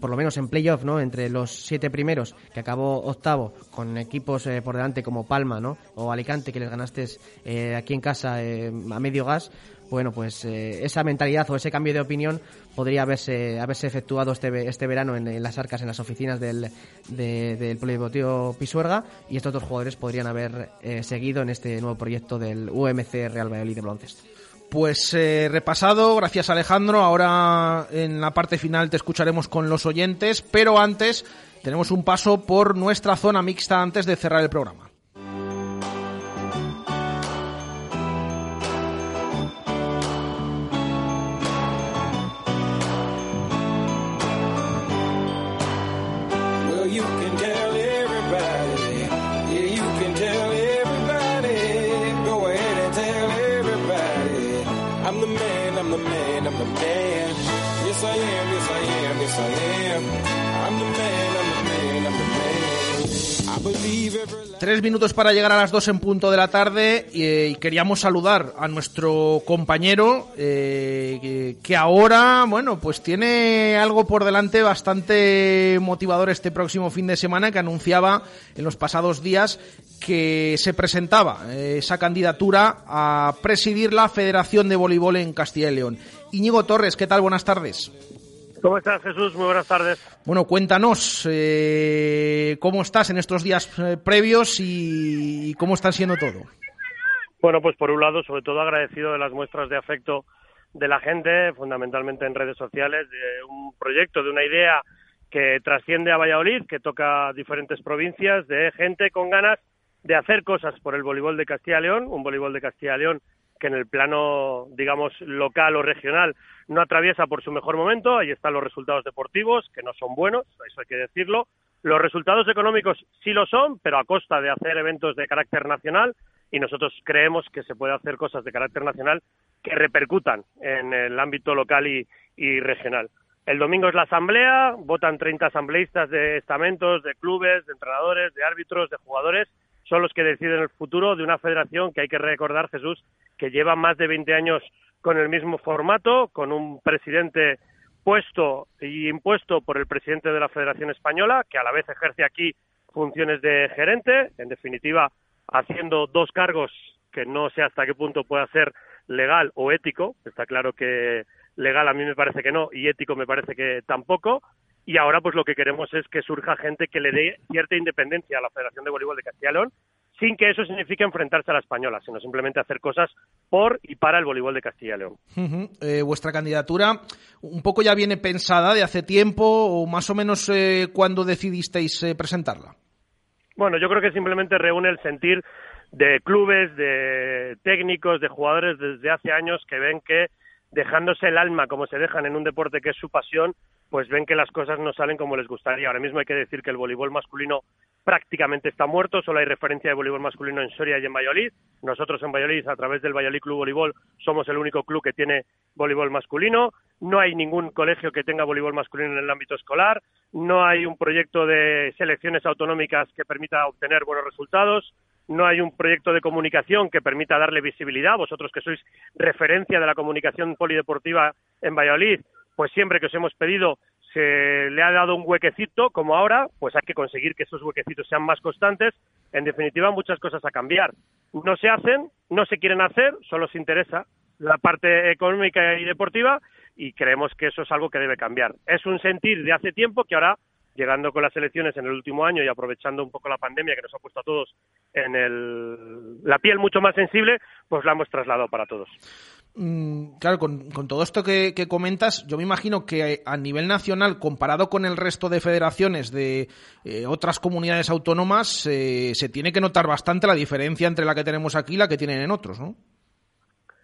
por lo menos en playoff, ¿no? Entre los siete primeros, que acabó octavo, con equipos por delante como Palma, ¿no? O Alicante, que les ganaste aquí en casa a medio gas, bueno, pues eh, esa mentalidad o ese cambio de opinión podría haberse, haberse efectuado este, este verano en, las arcas, en las oficinas del, del Polideportivo Pisuerga y estos dos jugadores podrían haber eh, seguido en este nuevo proyecto del UMC Real Valladolid de baloncesto. Pues eh, repasado, gracias Alejandro. Ahora en la parte final te escucharemos con los oyentes, pero antes tenemos un paso por nuestra zona mixta antes de cerrar el programa. Tres minutos para llegar a las dos en punto de la tarde y, queríamos saludar a nuestro compañero eh, que, ahora, bueno, pues tiene algo por delante bastante motivador este próximo fin de semana que anunciaba en los pasados días que se presentaba eh, esa candidatura a presidir la Federación de Voleibol en Castilla y León. Íñigo Torres, ¿qué tal? Buenas tardes. ¿Cómo estás, Jesús? Muy buenas tardes. Bueno, cuéntanos eh, cómo estás en estos días eh, previos y, cómo está siendo todo. Bueno, pues por un lado, sobre todo agradecido de las muestras de afecto de la gente, fundamentalmente en redes sociales, de un proyecto, de una idea que trasciende a Valladolid, que toca diferentes provincias, de gente con ganas de hacer cosas por el voleibol de Castilla y León, un voleibol de Castilla y León que en el plano, digamos, local o regional no atraviesa por su mejor momento. Ahí están los resultados deportivos, que no son buenos, eso hay que decirlo. Los resultados económicos sí lo son, pero a costa de hacer eventos de carácter nacional y nosotros creemos que se puede hacer cosas de carácter nacional que repercutan en el ámbito local y, y regional. El domingo es la asamblea, votan 30 asambleístas de estamentos, de clubes, de entrenadores, de árbitros, de jugadores son los que deciden el futuro de una federación que hay que recordar, Jesús, que lleva más de 20 años con el mismo formato, con un presidente puesto y impuesto por el presidente de la Federación Española, que a la vez ejerce aquí funciones de gerente, en definitiva, haciendo dos cargos que no sé hasta qué punto pueda ser legal o ético. Está claro que legal a mí me parece que no y ético me parece que tampoco y ahora pues lo que queremos es que surja gente que le dé cierta independencia a la Federación de Voleibol de Castilla y sin que eso signifique enfrentarse a la española, sino simplemente hacer cosas por y para el voleibol de Castilla y León. Eh, vuestra candidatura un poco ya viene pensada de hace tiempo o más o menos eh, cuando decidisteis eh, presentarla. Bueno, yo creo que simplemente reúne el sentir de clubes, de técnicos, de jugadores desde hace años que ven que dejándose el alma como se dejan en un deporte que es su pasión, pues ven que las cosas no salen como les gustaría. Ahora mismo hay que decir que el voleibol masculino prácticamente está muerto, solo hay referencia de voleibol masculino en Soria y en Valladolid. Nosotros en Valladolid, a través del Valladolid Club Voleibol, somos el único club que tiene voleibol masculino. No hay ningún colegio que tenga voleibol masculino en el ámbito escolar. No hay un proyecto de selecciones autonómicas que permita obtener buenos resultados no hay un proyecto de comunicación que permita darle visibilidad. Vosotros que sois referencia de la comunicación polideportiva en Valladolid, pues siempre que os hemos pedido se le ha dado un huequecito, como ahora, pues hay que conseguir que esos huequecitos sean más constantes. En definitiva, muchas cosas a cambiar. No se hacen, no se quieren hacer, solo os interesa la parte económica y deportiva y creemos que eso es algo que debe cambiar. Es un sentir de hace tiempo que ahora llegando con las elecciones en el último año y aprovechando un poco la pandemia que nos ha puesto a todos en el, la piel mucho más sensible, pues la hemos trasladado para todos. Mm, claro, con, con todo esto que, que comentas, yo me imagino que a nivel nacional, comparado con el resto de federaciones de eh, otras comunidades autónomas, eh, se tiene que notar bastante la diferencia entre la que tenemos aquí y la que tienen en otros, ¿no?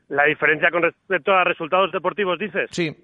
La diferencia con respecto a resultados deportivos, dices. Sí.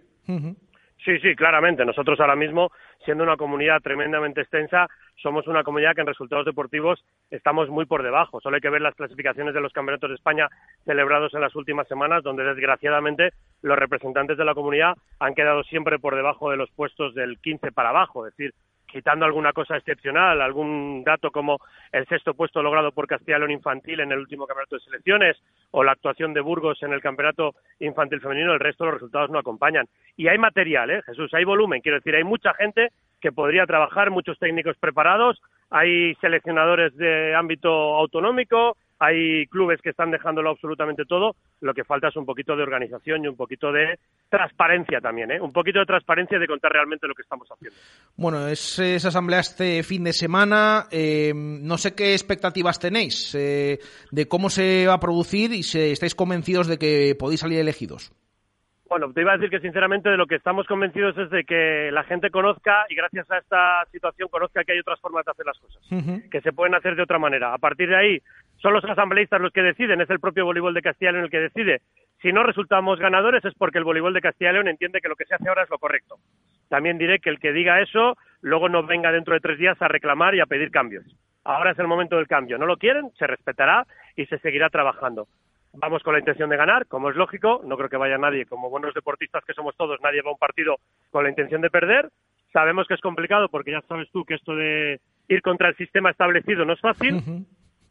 Sí, sí, claramente. Nosotros ahora mismo, siendo una comunidad tremendamente extensa, somos una comunidad que en resultados deportivos estamos muy por debajo. Solo hay que ver las clasificaciones de los campeonatos de España celebrados en las últimas semanas, donde desgraciadamente los representantes de la comunidad han quedado siempre por debajo de los puestos del 15 para abajo. Es decir, quitando alguna cosa excepcional, algún dato como el sexto puesto logrado por Castilla infantil en el último campeonato de selecciones o la actuación de Burgos en el campeonato infantil femenino, el resto los resultados no acompañan. Y hay material, ¿eh, Jesús? Hay volumen, quiero decir, hay mucha gente que podría trabajar, muchos técnicos preparados, hay seleccionadores de ámbito autonómico, hay clubes que están dejándolo absolutamente todo, lo que falta es un poquito de organización y un poquito de transparencia también, ¿eh? Un poquito de transparencia de contar realmente lo que estamos haciendo. Bueno, es esa asamblea este fin de semana. eh, no sé qué expectativas tenéis eh, de cómo se va a producir y si estáis convencidos de que podéis salir elegidos. Bueno, te iba a decir que sinceramente de lo que estamos convencidos es de que la gente conozca y gracias a esta situación conozca que hay otras formas de hacer las cosas, que se pueden hacer de otra manera. A partir de ahí, son los asambleístas los que deciden, es el propio voleibol de Castilla y León el que decide. Si no resultamos ganadores es porque el voleibol de Castilla y León entiende que lo que se hace ahora es lo correcto. También diré que el que diga eso luego no venga dentro de tres días a reclamar y a pedir cambios. Ahora es el momento del cambio. No lo quieren, se respetará y se seguirá trabajando. Vamos con la intención de ganar, como es lógico. No creo que vaya nadie, como buenos deportistas que somos todos, nadie va a un partido con la intención de perder. Sabemos que es complicado porque ya sabes tú que esto de ir contra el sistema establecido no es fácil,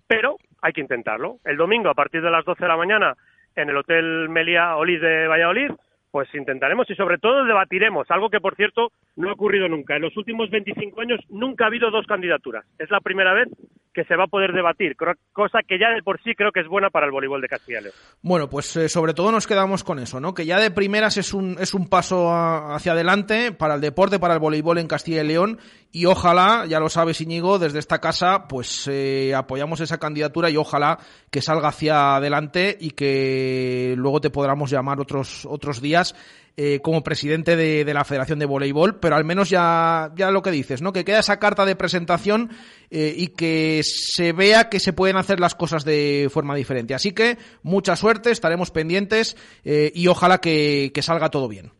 pero hay que intentarlo. El domingo, a partir de las 12 de la mañana, en el Hotel Melia Olid de Valladolid, pues intentaremos y sobre todo debatiremos, algo que por cierto no ha ocurrido nunca. En los últimos 25 años nunca ha habido dos candidaturas. Es la primera vez que se va a poder debatir, cosa que ya de por sí creo que es buena para el voleibol de Castilla y León. Bueno, pues eh, sobre todo nos quedamos con eso, ¿no? Que ya de primeras es un, es un paso hacia adelante para el deporte, para el voleibol en Castilla y León. Y ojalá, ya lo sabes Íñigo, desde esta casa, pues eh, apoyamos esa candidatura y ojalá que salga hacia adelante y que luego te podamos llamar otros, otros días eh, como presidente de, de la Federación de Voleibol, pero al menos ya, ya lo que dices, ¿no? Que queda esa carta de presentación eh, y que se vea que se pueden hacer las cosas de forma diferente. Así que mucha suerte, estaremos pendientes eh, y ojalá que, que salga todo bien.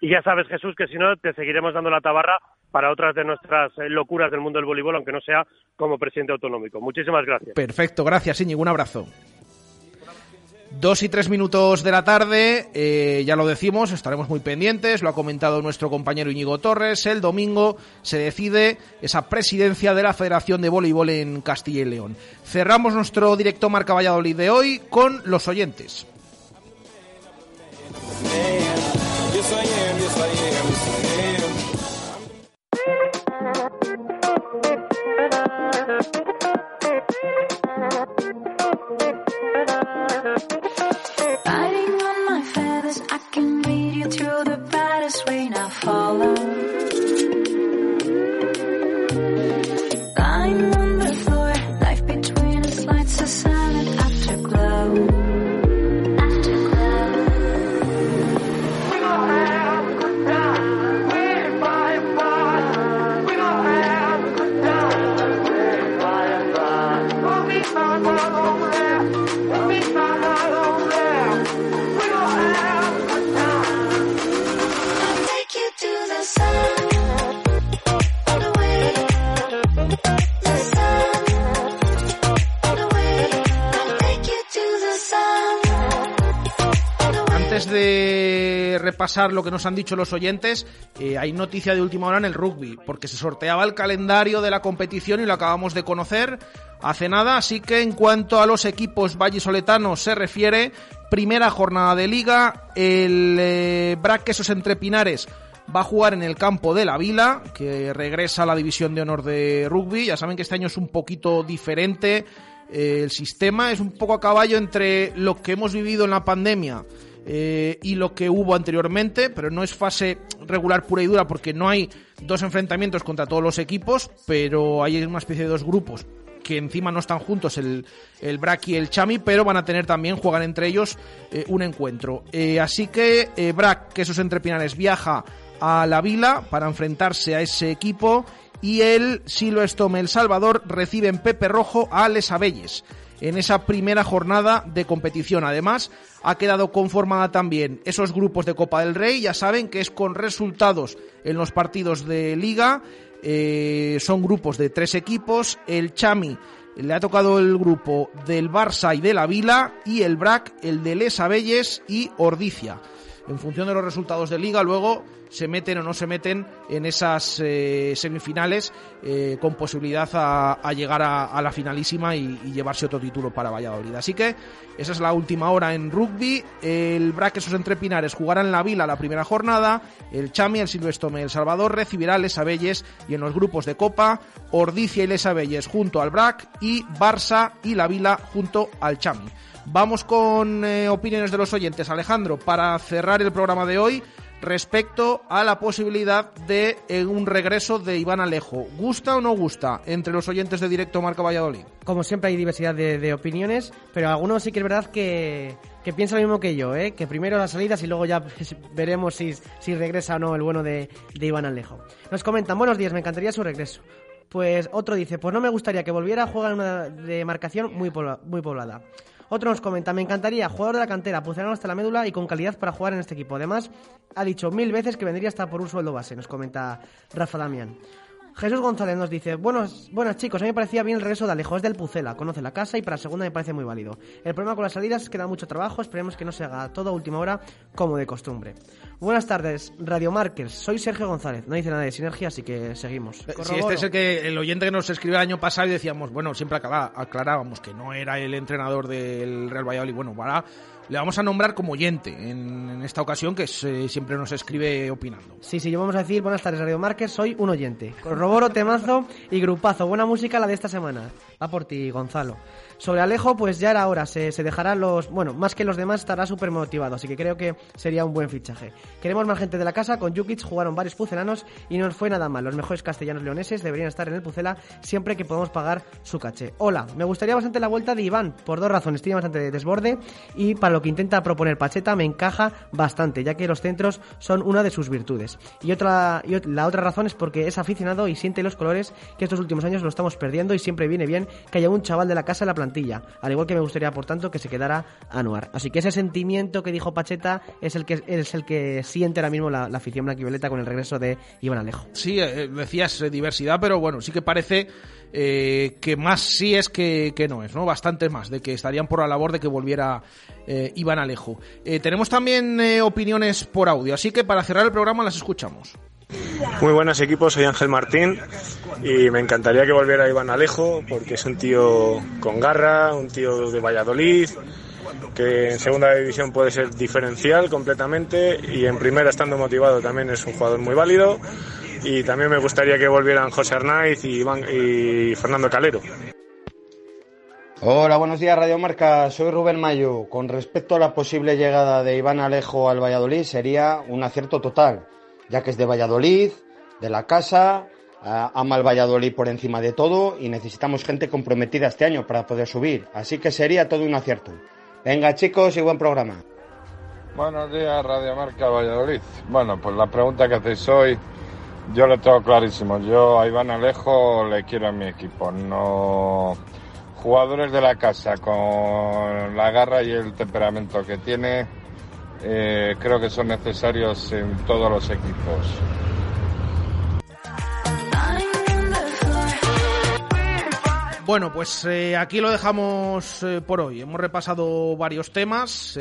Y ya sabes, Jesús, que si no, te seguiremos dando la tabarra para otras de nuestras eh, locuras del mundo del voleibol, aunque no sea como presidente autonómico. Muchísimas gracias. Perfecto, gracias Íñigo, un abrazo. Dos y tres minutos de la tarde, eh, ya lo decimos, estaremos muy pendientes, lo ha comentado nuestro compañero Íñigo Torres, el domingo se decide esa presidencia de la Federación de Voleibol en Castilla y León. Cerramos nuestro directo Marca Valladolid de hoy con los oyentes. Repasar lo que nos han dicho los oyentes, eh, hay noticia de última hora en el rugby, porque se sorteaba el calendario de la competición y lo acabamos de conocer hace nada, así que en cuanto a los equipos vallisoletanos se refiere, primera jornada de liga, el eh, Braquesos entre Pinares va a jugar en el campo de la Vila, que regresa a la división de honor de rugby. Ya saben que este año es un poquito diferente. Eh, el sistema es un poco a caballo entre lo que hemos vivido en la pandemia eh, y lo que hubo anteriormente, pero no es fase regular pura y dura porque no hay dos enfrentamientos contra todos los equipos, pero hay una especie de dos grupos que encima no están juntos el, el Brack y el Chami, pero van a tener también, juegan entre ellos eh, un encuentro. así que Brack, que esos entrepinares, viaja a la Vila para enfrentarse a ese equipo y el Silo Estome El Salvador recibe en Pepe Rojo a Les Abelles en esa primera jornada de competición. Además, ha quedado conformada también esos grupos de Copa del Rey. Ya saben que es con resultados en los partidos de liga. Eh, son grupos de tres equipos. El Chami le ha tocado el grupo del Barça y de la Vila y el BRAC el de Les Abelles y Ordicia en función de los resultados de liga, luego se meten o no se meten en esas eh, semifinales eh, con posibilidad a, llegar a, la finalísima y, llevarse otro título para Valladolid. Así que esa es la última hora en rugby. El Braquesos entre Pinares jugará en la Vila la primera jornada. El Chami, el Silvestome, el Salvador recibirá Les Abelles y en los grupos de Copa, Ordicia y Les Abelles junto al Brac y Barça y la Vila junto al Chami. Vamos con eh, opiniones de los oyentes. Alejandro, para cerrar el programa de hoy, respecto a la posibilidad de eh, un regreso de Iván Alejo. ¿Gusta o no gusta entre los oyentes de Directo Marca Valladolid? Como siempre hay diversidad de, opiniones, pero algunos sí que es verdad que, que piensan lo mismo que yo, ¿eh? que primero las salidas y luego ya veremos si, si regresa o no el bueno de, de Iván Alejo. Nos comentan, buenos días, me encantaría su regreso. Pues otro dice, pues no me gustaría que volviera a jugar en una demarcación muy, muy poblada. Otro nos comenta, me encantaría, jugador de la cantera, pucerano hasta la médula y con calidad para jugar en este equipo. Además, ha dicho mil veces que vendría hasta por un sueldo base, nos comenta Rafa Damián. Jesús González nos dice, buenos, buenas chicos, a mí me parecía bien el regreso de Alejo, es del Pucela, conoce la casa y para segunda me parece muy válido. El problema con las salidas es que da mucho trabajo, esperemos que no se haga todo a última hora como de costumbre. Buenas tardes, Radio Markers, soy Sergio González, no dice nada de sinergia, así que seguimos. Eh, sí, este es el, que, el oyente que nos escribió el año pasado y decíamos, bueno, siempre aclarábamos que no era el entrenador del Real Valladolid, bueno, para le vamos a nombrar como oyente en, esta ocasión, que siempre nos escribe opinando. Sí, sí, yo vamos a decir buenas tardes, Radio Márquez, soy un oyente. Corroboro, temazo y grupazo. Buena música la de esta semana. Va por ti, Gonzalo. Sobre Alejo, pues ya era hora, se, dejará los. Bueno, más que los demás, estará súper motivado, así que creo que sería un buen fichaje. Queremos más gente de la casa, con Jukic jugaron varios pucelanos y no fue nada mal. Los mejores castellanos leoneses deberían estar en el Pucela siempre que podamos pagar su caché. Hola, me gustaría bastante la vuelta de Iván, por dos razones. Tiene bastante desborde y para lo que intenta proponer Pacheta me encaja bastante, ya que los centros son una de sus virtudes. Y, otra, y la otra razón es porque es aficionado y siente los colores que estos últimos años lo estamos perdiendo y siempre viene bien que haya un chaval de la casa en la plantilla al igual que me gustaría, por tanto, que se quedara Anuar. Así que ese sentimiento que dijo Pacheta es el que, es el que siente ahora mismo la, afición blanquivioleta con el regreso de Iván Alejo. Sí, eh, decías eh, diversidad, pero bueno, sí que parece eh, que más sí es que, no es, ¿no? Bastante más, de que estarían por la labor de que volviera Iván Alejo. tenemos también opiniones por audio, así que para cerrar el programa las escuchamos. Muy buenas equipos, soy Ángel Martín y me encantaría que volviera Iván Alejo porque es un tío con garra, un tío de Valladolid, que en segunda división puede ser diferencial completamente y en primera estando motivado también es un jugador muy válido y también me gustaría que volvieran José Arnaiz y, y Fernando Calero. Hola, buenos días Radio Marca, soy Rubén Mayo. Con respecto a la posible llegada de Iván Alejo al Valladolid sería un acierto total ya que es de Valladolid, de la casa, ama el Valladolid por encima de todo y necesitamos gente comprometida este año para poder subir. Así que sería todo un acierto. Venga chicos y buen programa. Buenos días Radio Marca Valladolid. Bueno, pues la pregunta que hacéis hoy yo lo tengo clarísimo. Yo a Iván Alejo le quiero en mi equipo. No jugadores de la casa con la garra y el temperamento que tiene eh, creo que son necesarios en todos los equipos. Bueno, pues eh, aquí lo dejamos eh, por hoy. Hemos repasado varios temas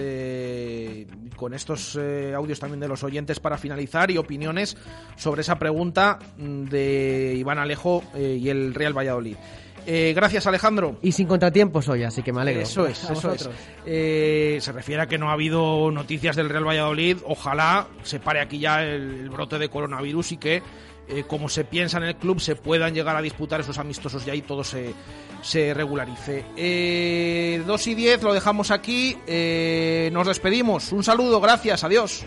con estos audios también de los oyentes para finalizar y opiniones sobre esa pregunta mm, de Iván Alejo y el Real Valladolid. Eh, gracias, Alejandro. Y sin contratiempos hoy, así que me alegro. Eso es, eso. Eh, se refiere a que no ha habido noticias del Real Valladolid. Ojalá se pare aquí ya el, el brote de coronavirus y que, eh, como se piensa en el club, se puedan llegar a disputar esos amistosos y ahí todo se, se regularice. Eh, 2 y 10 lo dejamos aquí. Eh, nos despedimos. Un saludo, gracias, adiós.